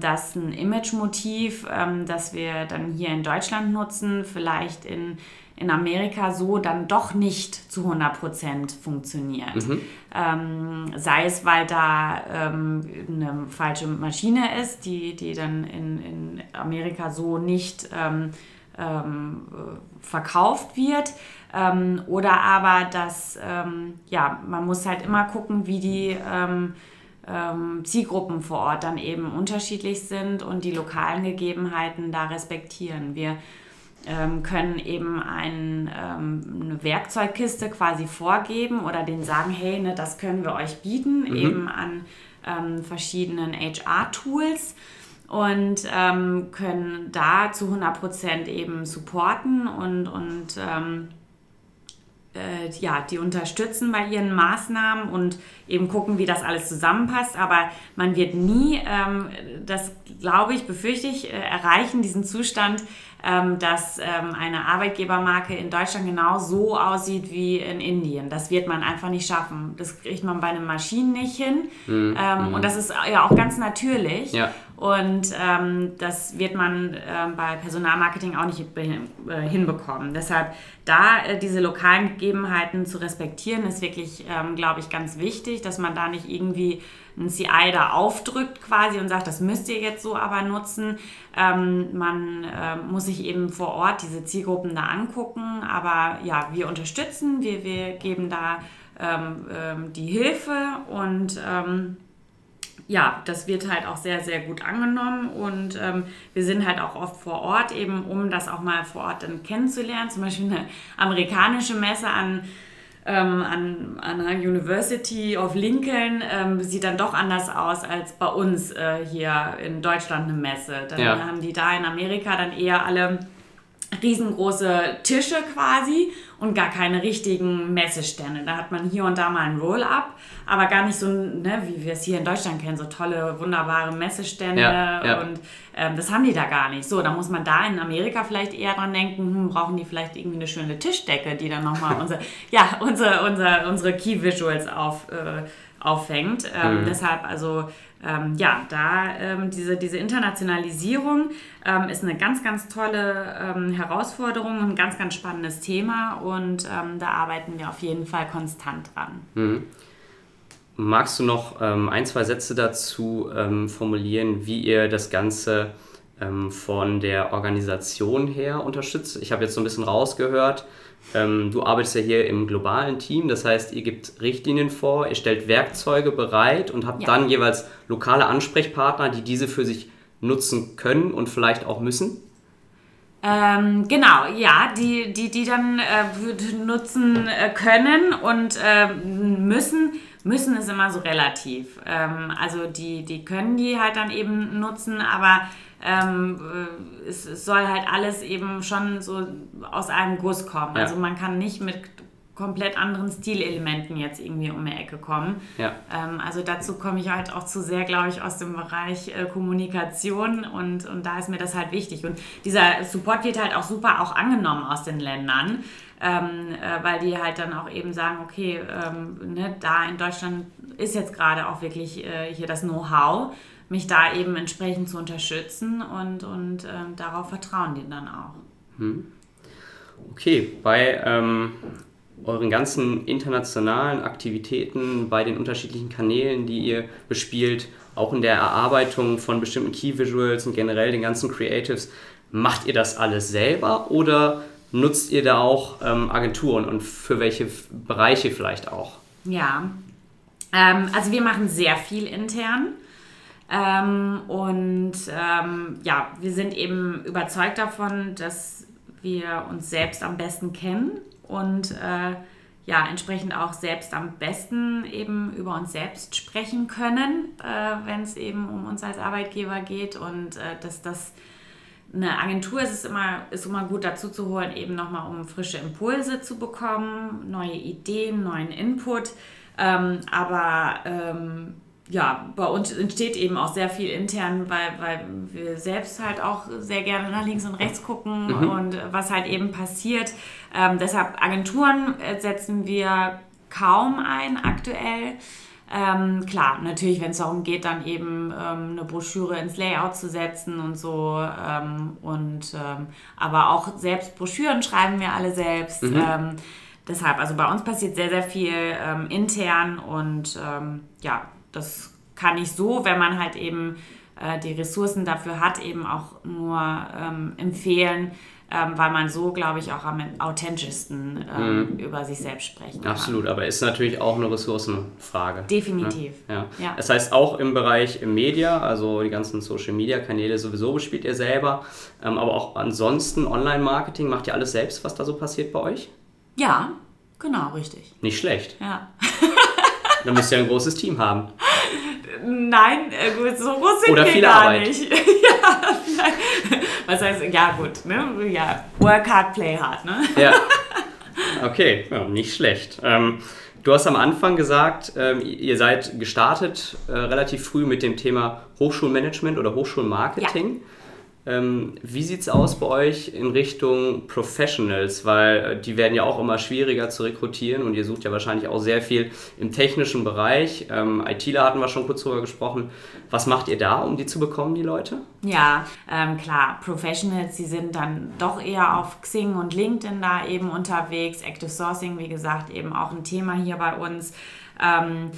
dass ein Image-Motiv, das wir dann hier in Deutschland nutzen, vielleicht in in Amerika so dann doch nicht zu 100% funktioniert. Mhm. Ähm, sei es, weil da ähm, eine falsche Maschine ist, die, die dann in, in Amerika so nicht ähm, ähm verkauft wird. Ähm, oder aber, dass, ähm, ja, man muss halt immer gucken, wie die Zielgruppen vor Ort dann eben unterschiedlich sind und die lokalen Gegebenheiten da respektieren. Wir können eben ein, ähm, eine Werkzeugkiste quasi vorgeben oder denen sagen, hey, ne, das können wir euch bieten, mhm. eben an ähm, verschiedenen HR-Tools und ähm, können da zu 100% eben supporten und, und ähm, äh, ja, die unterstützen bei ihren Maßnahmen und eben gucken, wie das alles zusammenpasst. Aber man wird nie, ähm, das glaube ich, befürchte ich, äh, erreichen, diesen Zustand, ähm, dass ähm, eine Arbeitgebermarke in Deutschland genau so aussieht wie in Indien. Das wird man einfach nicht schaffen. Das kriegt man bei den Maschinen nicht hin. Mhm. Ähm, mhm. Und das ist ja auch ganz natürlich. Ja. Und ähm, das wird man äh, bei Personalmarketing auch nicht äh, hinbekommen. Deshalb da äh, diese lokalen Gegebenheiten zu respektieren, ist wirklich, ähm, glaube ich, ganz wichtig, dass man da nicht irgendwie ein CI da aufdrückt quasi und sagt, das müsst ihr jetzt so aber nutzen. Ähm, man äh, muss sich eben vor Ort diese Zielgruppen da angucken. Aber ja, wir unterstützen, wir, wir geben da ähm, ähm, die Hilfe und ähm, ja, das wird halt auch sehr, sehr gut angenommen und ähm, wir sind halt auch oft vor Ort, eben um das auch mal vor Ort dann kennenzulernen. Zum Beispiel eine amerikanische Messe an, ähm, an, an einer University of Lincoln ähm, sieht dann doch anders aus als bei uns äh, hier in Deutschland eine Messe. Dann ja. haben die da in Amerika dann eher alle riesengroße Tische quasi und gar keine richtigen Messestände. Da hat man hier und da mal ein Roll-up, aber gar nicht so, ne, wie wir es hier in Deutschland kennen, so tolle, wunderbare Messestände. Ja, ja. Und ähm, das haben die da gar nicht. So, da muss man da in Amerika vielleicht eher dran denken, hm, brauchen die vielleicht irgendwie eine schöne Tischdecke, die dann nochmal unsere, ja, unsere, unsere, unsere Key Visuals auf, äh, auffängt. Ähm, mhm. Deshalb also ähm, ja, da ähm, diese, diese Internationalisierung ähm, ist eine ganz, ganz tolle ähm, Herausforderung und ein ganz, ganz spannendes Thema und ähm, da arbeiten wir auf jeden Fall konstant dran. Mhm. Magst du noch ein, zwei Sätze dazu formulieren, wie ihr das Ganze von der Organisation her unterstützt? Ich habe jetzt so ein bisschen rausgehört, ähm, du arbeitest ja hier im globalen Team, das heißt, ihr gebt Richtlinien vor, ihr stellt Werkzeuge bereit und habt ja. dann jeweils lokale Ansprechpartner, die diese für sich nutzen können und vielleicht auch müssen? Ähm, genau, ja, die, die, die dann äh, nutzen äh, können und äh, müssen. Müssen ist immer so relativ. Ähm, also die, die können die halt dann eben nutzen, aber ähm, äh, es, es, soll halt alles eben schon so aus einem Guss kommen. Ja. Also man kann nicht mit komplett anderen Stilelementen jetzt irgendwie um die Ecke kommen. Ja. Ähm, also dazu komme ich halt auch zu sehr, glaube ich, aus dem Bereich äh, Kommunikation und, und da ist mir das halt wichtig. Und dieser Support wird halt auch super auch angenommen aus den Ländern. Ähm, äh, weil die halt dann auch eben sagen, okay, ähm, ne, da in Deutschland ist jetzt gerade auch wirklich äh, hier das Know-how mich da eben entsprechend zu unterstützen und, und äh, darauf vertrauen die dann auch. Hm. Okay, bei ähm, euren ganzen internationalen Aktivitäten, bei den unterschiedlichen Kanälen, die ihr bespielt, auch in der Erarbeitung von bestimmten Key Visuals und generell den ganzen Creatives, macht ihr das alles selber oder nutzt ihr da auch ähm, Agenturen und für welche Bereiche vielleicht auch? Ja, ähm, also wir machen sehr viel intern. Ähm, und ähm, ja, wir sind eben überzeugt davon, dass wir uns selbst am besten kennen und äh, ja, entsprechend auch selbst am besten eben über uns selbst sprechen können, äh, wenn es eben um uns als Arbeitgeber geht und äh, dass das eine Agentur ist es immer, ist immer gut dazu zu holen, eben nochmal um frische Impulse zu bekommen, neue Ideen, neuen Input. Ähm, aber ähm, ja, bei uns entsteht eben auch sehr viel intern, weil, weil wir selbst halt auch sehr gerne nach links und rechts gucken mhm. und was halt eben passiert. Ähm, deshalb Agenturen setzen wir kaum ein aktuell. Ähm, klar, natürlich, wenn es darum geht, dann eben ähm, eine Broschüre ins Layout zu setzen und so. Ähm, und, ähm, aber auch selbst Broschüren schreiben wir alle selbst. Mhm. Ähm, deshalb, also bei uns passiert sehr, sehr viel intern und ja, das kann ich so, wenn man halt eben äh, die Ressourcen dafür hat, eben auch nur ähm, empfehlen, ähm, weil man so, glaube ich, auch am authentischsten ähm, mhm. über sich selbst sprechen kann. Absolut, aber ist natürlich auch eine Ressourcenfrage. Definitiv. Ne? Ja. ja. Das heißt, auch im Bereich Media, also die ganzen Social-Media-Kanäle sowieso bespielt ihr selber, ähm, aber auch ansonsten Online-Marketing, macht ihr alles selbst, was da so passiert bei euch? Ja, genau, richtig. Nicht schlecht. Ja. Dann müsst ihr ein großes Team haben. Nein, äh, gut, so groß sind Oder wir gar Arbeit. nicht. ja, was heißt, ja gut, ne? Ja, work hard, play hard, ne? Ja. Okay, ja, nicht schlecht. Ähm, du hast am Anfang gesagt, ähm, ihr seid gestartet äh, relativ früh mit dem Thema Hochschulmanagement oder Hochschulmarketing. Ähm, wie sieht es aus bei euch in Richtung Professionals? Weil äh, die werden ja auch immer schwieriger zu rekrutieren und ihr sucht ja wahrscheinlich auch sehr viel im technischen Bereich. Ähm, ITler hatten wir schon kurz drüber gesprochen. Was macht ihr da, um die zu bekommen, die Leute? Ja, ähm, klar, Professionals, die sind dann doch eher auf Xing und LinkedIn da eben unterwegs. Active Sourcing, wie gesagt, eben auch ein Thema hier bei uns. Ähm,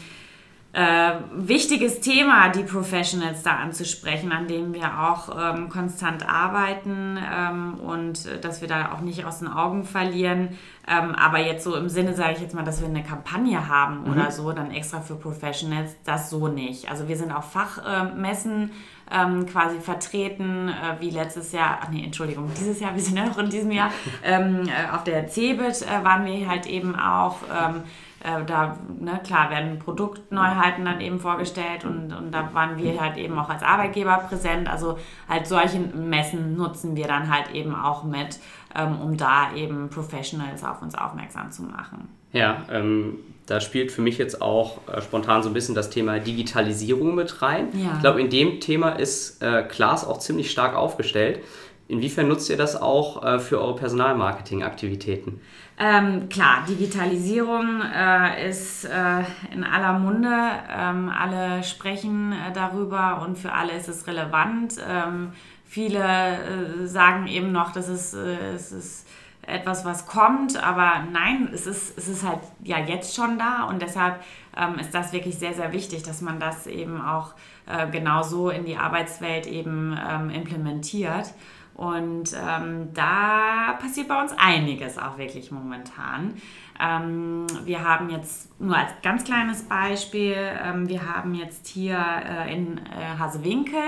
äh, wichtiges Thema, die Professionals da anzusprechen, an dem wir auch ähm, konstant arbeiten ähm, und äh, dass wir da auch nicht aus den Augen verlieren. Ähm, aber jetzt so im Sinne, sage ich jetzt mal, dass wir eine Kampagne haben mhm. oder so, dann extra für Professionals, das so nicht. Also wir sind auf Fachmessen ähm, quasi vertreten, äh, wie letztes Jahr, ach nee, Entschuldigung, dieses Jahr, wir sind ja noch in diesem Jahr, ähm, äh, auf der CeBIT äh, waren wir halt eben auch ähm, äh, da, ne, klar, werden Produktneuheiten dann eben vorgestellt und, und da waren wir halt eben auch als Arbeitgeber präsent. Also halt solche Messen nutzen wir dann halt eben auch mit, ähm, um da eben Professionals auf uns aufmerksam zu machen. Ja, ähm, da spielt für mich jetzt auch äh, spontan so ein bisschen das Thema Digitalisierung mit rein. Ja. Ich glaube, in dem Thema ist äh, Klaas auch ziemlich stark aufgestellt. Inwiefern nutzt ihr das auch äh, für eure Personalmarketing-Aktivitäten? Ähm, klar, Digitalisierung äh, ist äh, in aller Munde. Ähm, alle sprechen äh, darüber und für alle ist es relevant. Ähm, viele äh, sagen eben noch, dass es, es ist etwas, was kommt, aber nein, es ist, es ist halt ja jetzt schon da und deshalb ähm, ist das wirklich sehr, sehr wichtig, dass man das eben auch äh, genauso in die Arbeitswelt eben ähm, implementiert. Und ähm, da passiert bei uns einiges auch wirklich momentan. Ähm, wir haben jetzt nur als ganz kleines Beispiel, ähm, wir haben jetzt hier äh, in äh, Hasewinkel,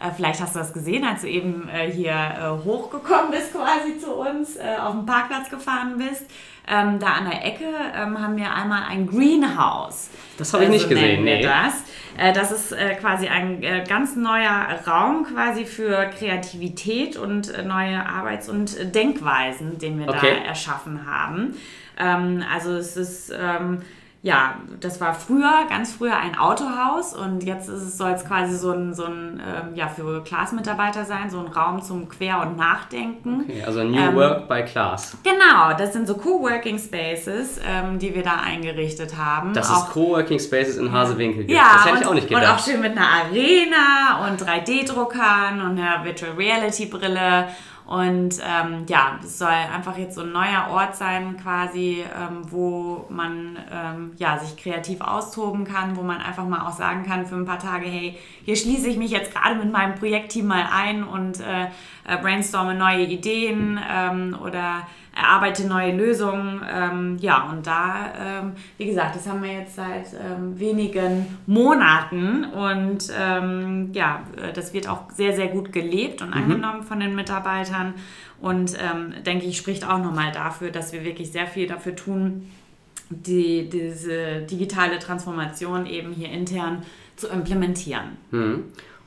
äh, vielleicht hast du das gesehen, als du eben äh, hier äh, hochgekommen bist quasi zu uns, äh, auf dem Parkplatz gefahren bist. Ähm, da an der Ecke ähm, haben wir einmal ein Greenhouse. Das habe ich nicht gesehen. Nee. Das. das ist quasi ein ganz neuer Raum quasi für Kreativität und neue Arbeits- und Denkweisen, den wir okay. da erschaffen haben. Ähm, also es ist, ähm, ja, das war früher, ganz früher ein Autohaus und jetzt soll es quasi so ein, so ein ähm, ja, für Class-Mitarbeiter sein, so ein Raum zum Quer- und Nachdenken. Okay, also New ähm, Work by Class. Genau, das sind so Coworking Spaces, ähm, die wir da eingerichtet haben. Dass auch, es Coworking Spaces in Hasewinkel gibt, ja, das hätte und, ich auch nicht gedacht. Und auch schön mit einer Arena und 3D-Druckern und einer Virtual Reality-Brille und ähm, ja, es soll einfach jetzt so ein neuer Ort sein, quasi, ähm, wo man ähm, ja, sich kreativ austoben kann, wo man einfach mal auch sagen kann für ein paar Tage, hey, hier schließe ich mich jetzt gerade mit meinem Projektteam mal ein und äh, äh, brainstorme neue Ideen ähm, oder erarbeite neue Lösungen. Ähm, ja, und da, ähm, wie gesagt, das haben wir jetzt seit ähm, wenigen Monaten und ähm, ja, äh, das wird auch sehr, sehr gut gelebt und mhm. angenommen von den Mitarbeitern und ähm, denke ich, spricht auch nochmal dafür, dass wir wirklich sehr viel dafür tun, die, diese digitale Transformation eben hier intern zu implementieren. Mhm.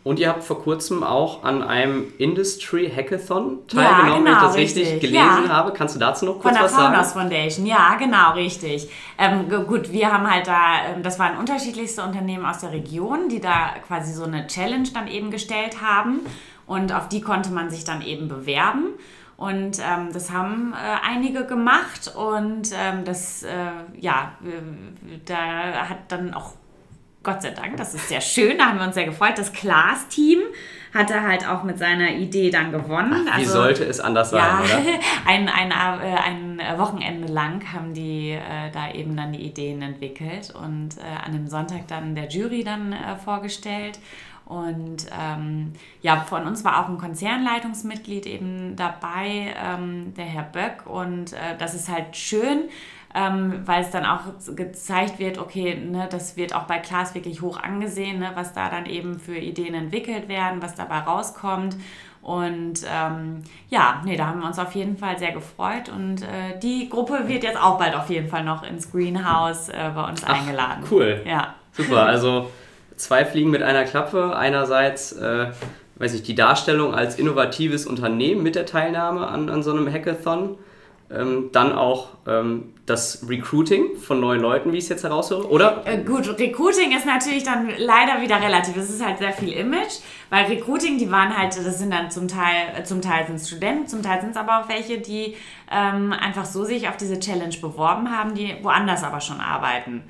Und ihr habt vor kurzem auch an einem Industry Hackathon teilgenommen, ja, genau, wenn ich das richtig, richtig gelesen ja. habe. Kannst du dazu noch kurz was sagen? Von der Founders Foundation, ja, genau, richtig. Ähm, gut, wir haben halt da, ähm, das waren unterschiedlichste Unternehmen aus der Region, die da quasi so eine Challenge dann eben gestellt haben. Und auf die konnte man sich dann eben bewerben. Und ähm, das haben äh, einige gemacht und ähm, das, äh, ja, da hat dann auch Gott sei Dank, das ist sehr schön, da haben wir uns sehr gefreut. Das Class-Team hatte halt auch mit seiner Idee dann gewonnen. Ach, wie also, sollte es anders sein, ja, oder? ein, ein, äh, ein Wochenende lang haben die äh, da eben dann die Ideen entwickelt und äh, an dem Sonntag dann der Jury dann äh, vorgestellt. Und ähm, ja, von uns war auch ein Konzernleitungsmitglied eben dabei, ähm, der Herr Böck. Und das ist halt schön, ähm, weil es dann auch gezeigt wird, okay, ne, das wird auch bei Klaas wirklich hoch angesehen, ne, was da dann eben für Ideen entwickelt werden, was dabei rauskommt. Und ähm, ja, nee, da haben wir uns auf jeden Fall sehr gefreut. Und äh, die Gruppe wird jetzt auch bald auf jeden Fall noch ins Greenhouse äh, bei uns Ach, eingeladen. Cool. Ja. Super. Also zwei Fliegen mit einer Klappe. Einerseits, äh, weiß ich, die Darstellung als innovatives Unternehmen mit der Teilnahme an, an so einem Hackathon ähm, dann auch ähm, das Recruiting von neuen Leuten, wie ich es jetzt heraushöre, oder? Äh, gut, Recruiting ist natürlich dann leider wieder relativ. Es ist halt sehr viel Image, weil Recruiting, die waren halt, das sind dann zum Teil, äh, zum Teil sind Studenten, zum Teil sind es aber auch welche, die ähm, einfach so sich auf diese Challenge beworben haben, die woanders aber schon arbeiten.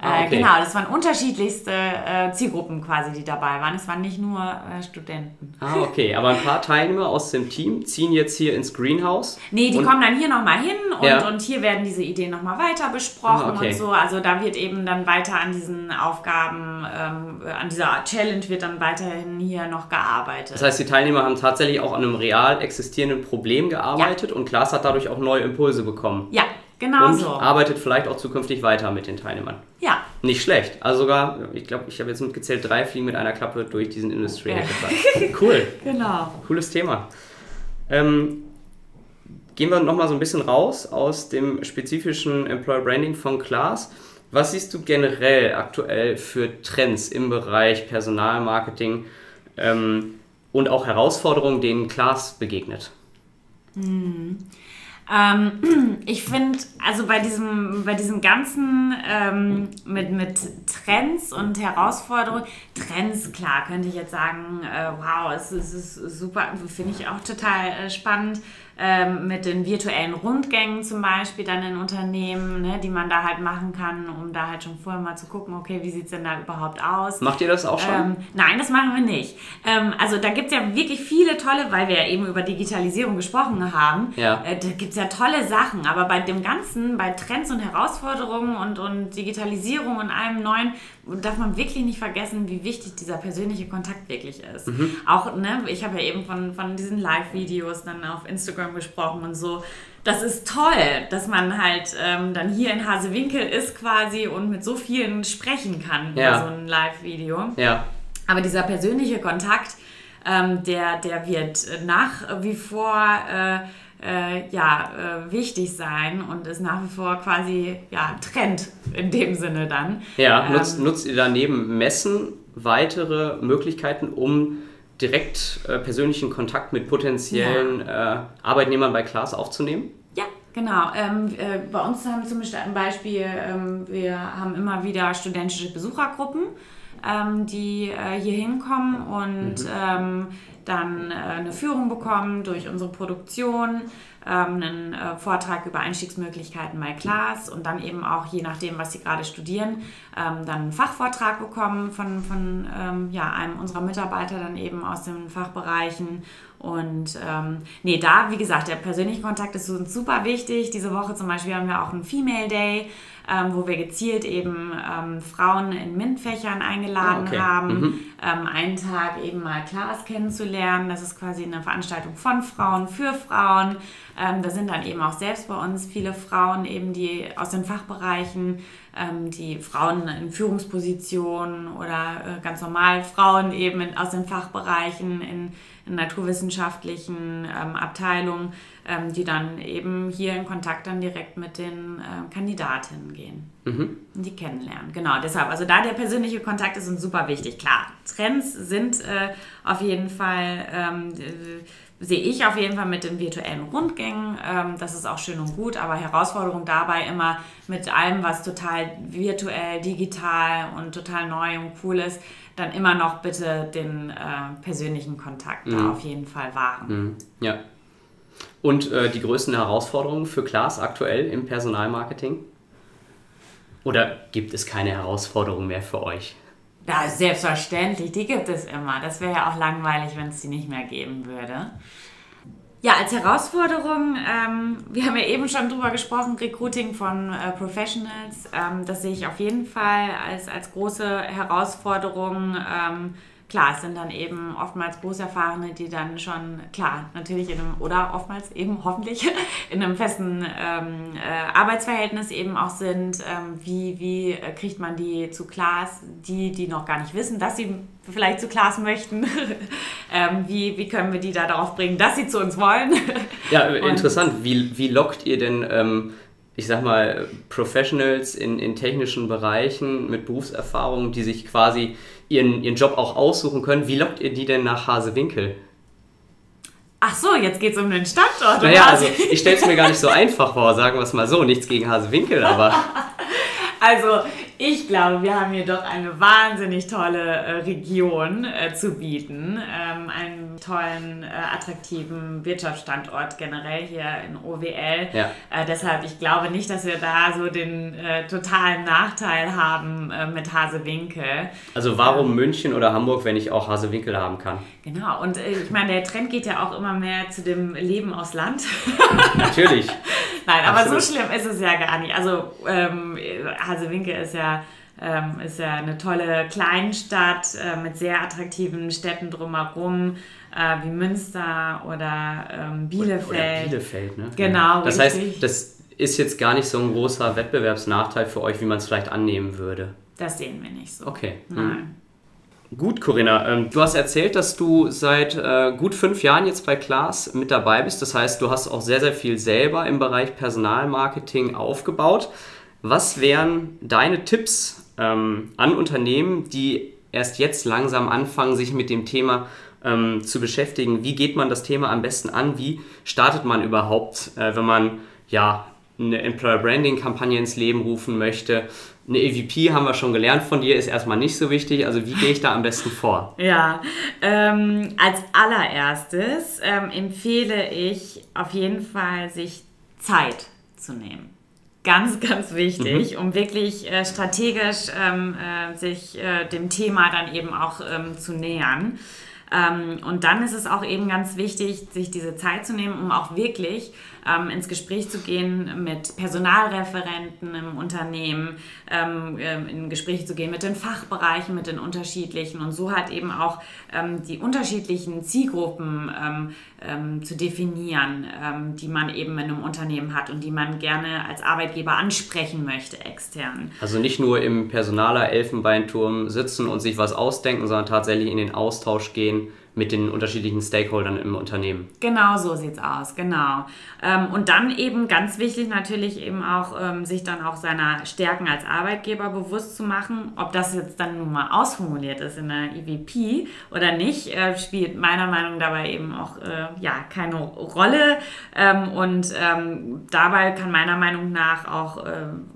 Ah, äh, okay. Genau, das waren unterschiedlichste äh, Zielgruppen quasi, die dabei waren. Es waren nicht nur äh, Studenten. Ah, okay. Aber ein paar Teilnehmer aus dem Team ziehen jetzt hier ins Greenhouse? Nee, die kommen dann hier nochmal hin und, ja. und hier werden diese Ideen nochmal weiter besprochen ah, okay. und so. Also da wird eben dann weiter an diesen Aufgaben, ähm, an dieser Challenge wird dann weiterhin hier noch gearbeitet. Das heißt, die Teilnehmer haben tatsächlich auch an einem real existierenden Problem gearbeitet ja. und Klaas hat dadurch auch neue Impulse bekommen. Ja, Genau und so. arbeitet vielleicht auch zukünftig weiter mit den Teilnehmern. Ja. Nicht schlecht. Also sogar, ich glaube, ich habe jetzt mitgezählt, drei Fliegen mit einer Klappe durch diesen Industry ja. Cool. genau. Cooles Thema. Ähm, gehen wir nochmal so ein bisschen raus aus dem spezifischen Employer Branding von Klaas. Was siehst du generell aktuell für Trends im Bereich Personalmarketing ähm, und auch Herausforderungen, denen Klaas begegnet? Hm. Ähm, ich finde, also bei diesem, bei diesem ganzen ähm, mit, mit Trends und Herausforderungen, Trends, klar, könnte ich jetzt sagen, äh, wow, es, es ist super, finde ich auch total äh, spannend ähm, mit den virtuellen Rundgängen zum Beispiel dann in Unternehmen, ne, die man da halt machen kann, um da halt schon vorher mal zu gucken, okay, wie sieht es denn da überhaupt aus. Macht ihr das auch schon? Ähm, nein, das machen wir nicht. Ähm, also da gibt es ja wirklich viele tolle, weil wir ja eben über Digitalisierung gesprochen haben, ja. äh, da gibt es ja tolle Sachen, aber bei dem Ganzen, bei Trends und Herausforderungen und, und Digitalisierung und allem Neuen, darf man wirklich nicht vergessen, wie wichtig dieser persönliche Kontakt wirklich ist. Mhm. Auch, ne, ich habe ja eben von, von diesen Live-Videos dann auf Instagram gesprochen und so. Das ist toll, dass man halt ähm, dann hier in Hasewinkel ist quasi und mit so vielen sprechen kann ja. so ein Live-Video. Ja. Aber dieser persönliche Kontakt, ähm, der, der wird nach wie vor äh, äh, ja, äh, wichtig sein und ist nach wie vor quasi ja, Trend in dem Sinne dann. Ja, ähm, nutzt, nutzt ihr daneben Messen weitere Möglichkeiten, um direkt äh, persönlichen Kontakt mit potenziellen ja. Äh, Arbeitnehmern bei Klaas aufzunehmen? Ja, Genau, ähm, äh, bei uns haben zum Beispiel, ähm, wir haben immer wieder studentische Besuchergruppen, ähm, die äh, hier hinkommen und mhm. Dann äh, eine Führung bekommen durch unsere Produktion, ähm, einen äh, Vortrag über Einstiegsmöglichkeiten bei Class und dann eben auch, je nachdem, was sie gerade studieren, ähm, dann einen Fachvortrag bekommen von, von ähm, ja, einem unserer Mitarbeiter dann eben aus den Fachbereichen. Und ähm, nee, da, wie gesagt, der persönliche Kontakt ist uns super wichtig. Diese Woche zum Beispiel haben wir auch einen Female Day ähm, wo wir gezielt eben ähm, Frauen in MINT-Fächern eingeladen ah, okay. haben, mhm. ähm, einen Tag eben mal Klaas kennenzulernen. Das ist quasi eine Veranstaltung von Frauen für Frauen. Ähm, da sind dann eben auch selbst bei uns viele Frauen eben, die aus den Fachbereichen, ähm, die Frauen in Führungspositionen oder äh, ganz normal Frauen eben in, aus den Fachbereichen in, in naturwissenschaftlichen ähm, Abteilungen ähm, die dann eben hier in Kontakt dann direkt mit den äh, Kandidatinnen gehen mhm. und die kennenlernen. Genau, deshalb, also da der persönliche Kontakt ist uns super wichtig. Klar, Trends sind äh, auf jeden Fall, ähm, sehe ich auf jeden Fall mit den virtuellen Rundgängen, ähm, das ist auch schön und gut, aber Herausforderung dabei immer mit allem, was total virtuell, digital und total neu und cool ist, dann immer noch bitte den äh, persönlichen Kontakt mhm. da auf jeden Fall wahren. Mhm. Ja. Und äh, die größten Herausforderungen für Klaas aktuell im Personalmarketing? Oder gibt es keine Herausforderungen mehr für euch? Ja, selbstverständlich, die gibt es immer. Das wäre ja auch langweilig, wenn es die nicht mehr geben würde. Ja, als Herausforderung, ähm, wir haben ja eben schon drüber gesprochen, Recruiting von äh, Professionals. Ähm, das sehe ich auf jeden Fall als, als große Herausforderung. Ähm, klar, es sind dann eben oftmals Berufserfahrene, die dann schon, klar, natürlich in einem, oder oftmals eben hoffentlich in einem festen ähm, äh, Arbeitsverhältnis eben auch sind. Ähm, wie, wie äh, kriegt man die zu Klaas, die, die noch gar nicht wissen, dass sie vielleicht zu Klaas möchten? ähm, wie, wie können wir die da darauf bringen, dass sie zu uns wollen? ja, interessant. Wie, wie lockt ihr denn ähm, ich sag mal, Professionals in, in technischen Bereichen mit Berufserfahrung, die sich quasi ihren, ihren Job auch aussuchen können. Wie lockt ihr die denn nach Hasewinkel? Ach so, jetzt geht es um den Standort. Naja, also ich stelle es mir gar nicht so einfach vor, sagen wir es mal so. Nichts gegen Hasewinkel, aber. Also ich glaube, wir haben hier doch eine wahnsinnig tolle äh, Region äh, zu bieten. Ähm, einen tollen, äh, attraktiven Wirtschaftsstandort generell hier in OWL. Ja. Äh, deshalb, ich glaube nicht, dass wir da so den äh, totalen Nachteil haben äh, mit Hasewinkel. Also warum ähm, München oder Hamburg, wenn ich auch Hasewinkel haben kann? Genau, und ich meine, der Trend geht ja auch immer mehr zu dem Leben aus Land. Natürlich. Nein, aber Absolut. so schlimm ist es ja gar nicht. Also ähm, Hasewinkel ist ja, ähm, ist ja eine tolle Kleinstadt äh, mit sehr attraktiven Städten drumherum, äh, wie Münster oder ähm, Bielefeld. Oder Bielefeld, ne? Genau. Das richtig. heißt, das ist jetzt gar nicht so ein großer Wettbewerbsnachteil für euch, wie man es vielleicht annehmen würde. Das sehen wir nicht so. Okay. Nein. Hm. Gut, Corinna. Ähm, du hast erzählt, dass du seit äh, gut fünf Jahren jetzt bei Klaas mit dabei bist. Das heißt, du hast auch sehr, sehr viel selber im Bereich Personalmarketing aufgebaut. Was wären deine Tipps ähm, an Unternehmen, die erst jetzt langsam anfangen, sich mit dem Thema ähm, zu beschäftigen? Wie geht man das Thema am besten an? Wie startet man überhaupt, äh, wenn man ja eine Employer Branding Kampagne ins Leben rufen möchte? Eine EVP haben wir schon gelernt von dir, ist erstmal nicht so wichtig. Also wie gehe ich da am besten vor? Ja, ähm, als allererstes ähm, empfehle ich auf jeden Fall, sich Zeit zu nehmen ganz, ganz wichtig, mhm. um wirklich äh, strategisch ähm, äh, sich äh, dem Thema dann eben auch ähm, zu nähern. Ähm, und dann ist es auch eben ganz wichtig, sich diese Zeit zu nehmen, um auch wirklich ähm, ins Gespräch zu gehen mit Personalreferenten im Unternehmen, ähm, ähm, in Gespräche zu gehen mit den Fachbereichen, mit den unterschiedlichen und so halt eben auch ähm, die unterschiedlichen Zielgruppen ähm, ähm, zu definieren, die man eben in einem Unternehmen hat und die man gerne als Arbeitgeber ansprechen möchte extern. Also nicht nur im Personaler Elfenbeinturm sitzen und sich was ausdenken, sondern tatsächlich in den Austausch gehen mit den unterschiedlichen Stakeholdern im Unternehmen. Genau so sieht es aus, genau. Ähm, und dann eben ganz wichtig natürlich eben auch, ähm, sich dann auch seiner Stärken als Arbeitgeber bewusst zu machen. Ob das jetzt dann nun mal ausformuliert ist in der EVP oder nicht, äh, spielt meiner Meinung nach dabei eben auch äh, ja, keine Rolle. Ähm, und dabei kann meiner Meinung nach auch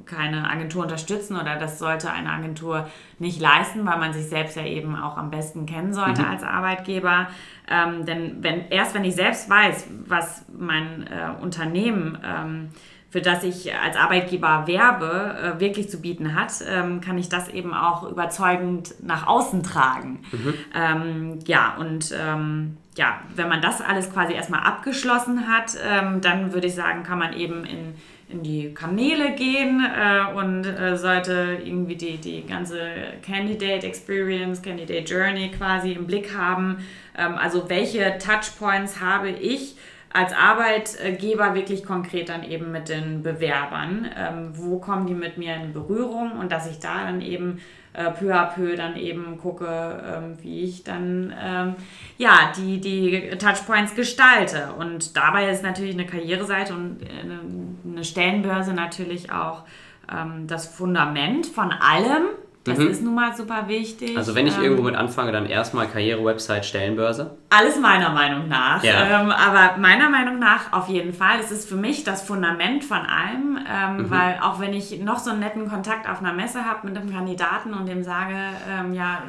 keine Agentur unterstützen oder das sollte eine Agentur nicht leisten, weil man sich selbst ja eben auch am besten kennen sollte mhm. als Arbeitgeber. Ähm, denn wenn, erst wenn ich selbst weiß, was mein äh, Unternehmen, ähm, für das ich als Arbeitgeber werbe, äh, wirklich zu bieten hat, ähm, kann ich das eben auch überzeugend nach außen tragen. Mhm. Ähm, ja, und ähm, ja, wenn man das alles quasi erstmal abgeschlossen hat, ähm, dann würde ich sagen, kann man eben in in die Kanäle gehen äh, und äh, sollte irgendwie die, die ganze Candidate Experience, Candidate Journey quasi im Blick haben. Ähm, also welche Touchpoints habe ich als Arbeitgeber wirklich konkret dann eben mit den Bewerbern? Ähm, wo kommen die mit mir in Berührung und dass ich da dann eben äh, peu à peu dann eben gucke, ähm, wie ich dann ähm, ja, die, die Touchpoints gestalte. Und dabei ist natürlich eine Karriereseite und äh, eine Stellenbörse natürlich auch ähm, das Fundament von allem. Das mhm. ist nun mal super wichtig. Also wenn ich ähm, irgendwo mit anfange, dann erstmal Karriere-Website, Stellenbörse? Alles meiner Meinung nach. Ja. Ähm, aber meiner Meinung nach auf jeden Fall. Es ist für mich das Fundament von allem, ähm, mhm. weil auch wenn ich noch so einen netten Kontakt auf einer Messe habe mit einem Kandidaten und dem sage, ähm, ja,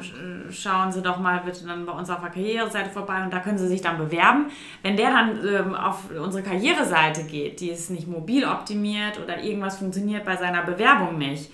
schauen Sie doch mal bitte dann bei uns auf der Karriereseite vorbei und da können Sie sich dann bewerben. Wenn der dann ähm, auf unsere Karriereseite geht, die ist nicht mobil optimiert oder irgendwas funktioniert bei seiner Bewerbung nicht,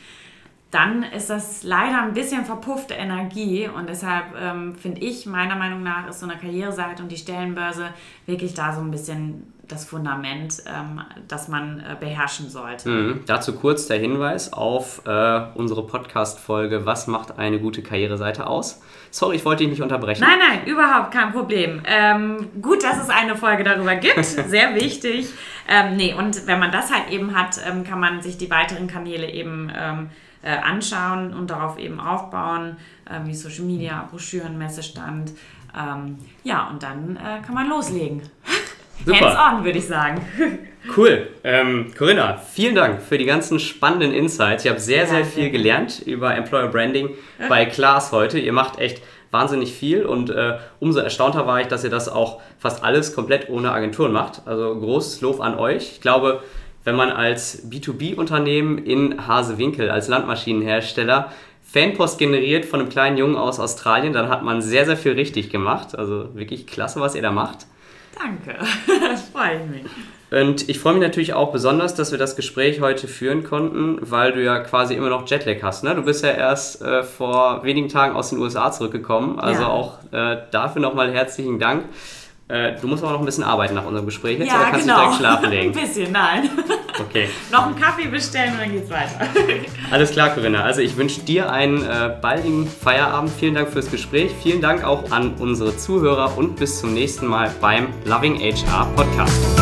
dann ist das leider ein bisschen verpuffte Energie und deshalb ähm, finde ich, meiner Meinung nach, ist so eine Karriereseite und die Stellenbörse wirklich da so ein bisschen das Fundament, ähm, das man äh, beherrschen sollte. Mhm. Dazu kurz der Hinweis auf äh, unsere Podcast-Folge Was macht eine gute Karriereseite aus? Sorry, ich wollte dich nicht unterbrechen. Nein, nein, überhaupt kein Problem. Ähm, gut, dass es eine Folge darüber gibt, sehr wichtig. Ähm, nee, und wenn man das halt eben hat, ähm, kann man sich die weiteren Kanäle eben ähm, äh, anschauen und darauf eben aufbauen, äh, wie Social Media, Broschüren, Messestand. Ähm, ja, und dann äh, kann man loslegen. Hands-on, würde ich sagen. Cool. Ähm, Corinna, vielen Dank für die ganzen spannenden Insights. Ich habe sehr, sehr viel gelernt über Employer Branding bei Klaas heute. Ihr macht echt wahnsinnig viel und äh, umso erstaunter war ich, dass ihr das auch fast alles komplett ohne Agenturen macht. Also großes Lob an euch. Ich glaube, wenn man als B2B-Unternehmen in Hasewinkel, als Landmaschinenhersteller, Fanpost generiert von einem kleinen Jungen aus Australien, dann hat man sehr, sehr viel richtig gemacht. Also wirklich klasse, was ihr da macht. Danke, das freut mich. Und ich freue mich natürlich auch besonders, dass wir das Gespräch heute führen konnten, weil du ja quasi immer noch Jetlag hast. Ne? Du bist ja erst äh, vor wenigen Tagen aus den USA zurückgekommen. Also Ja. auch äh, dafür nochmal herzlichen Dank. Äh, du musst aber noch ein bisschen arbeiten nach unserem Gespräch jetzt, ja, oder kannst genau. du direkt schlafen Ein legen? bisschen, nein. Okay. Noch einen Kaffee bestellen und dann geht's weiter. Alles klar, Corinna. Also ich wünsche dir einen äh, baldigen Feierabend. Vielen Dank fürs Gespräch. Vielen Dank auch an unsere Zuhörer und bis zum nächsten Mal beim Loving HR Podcast.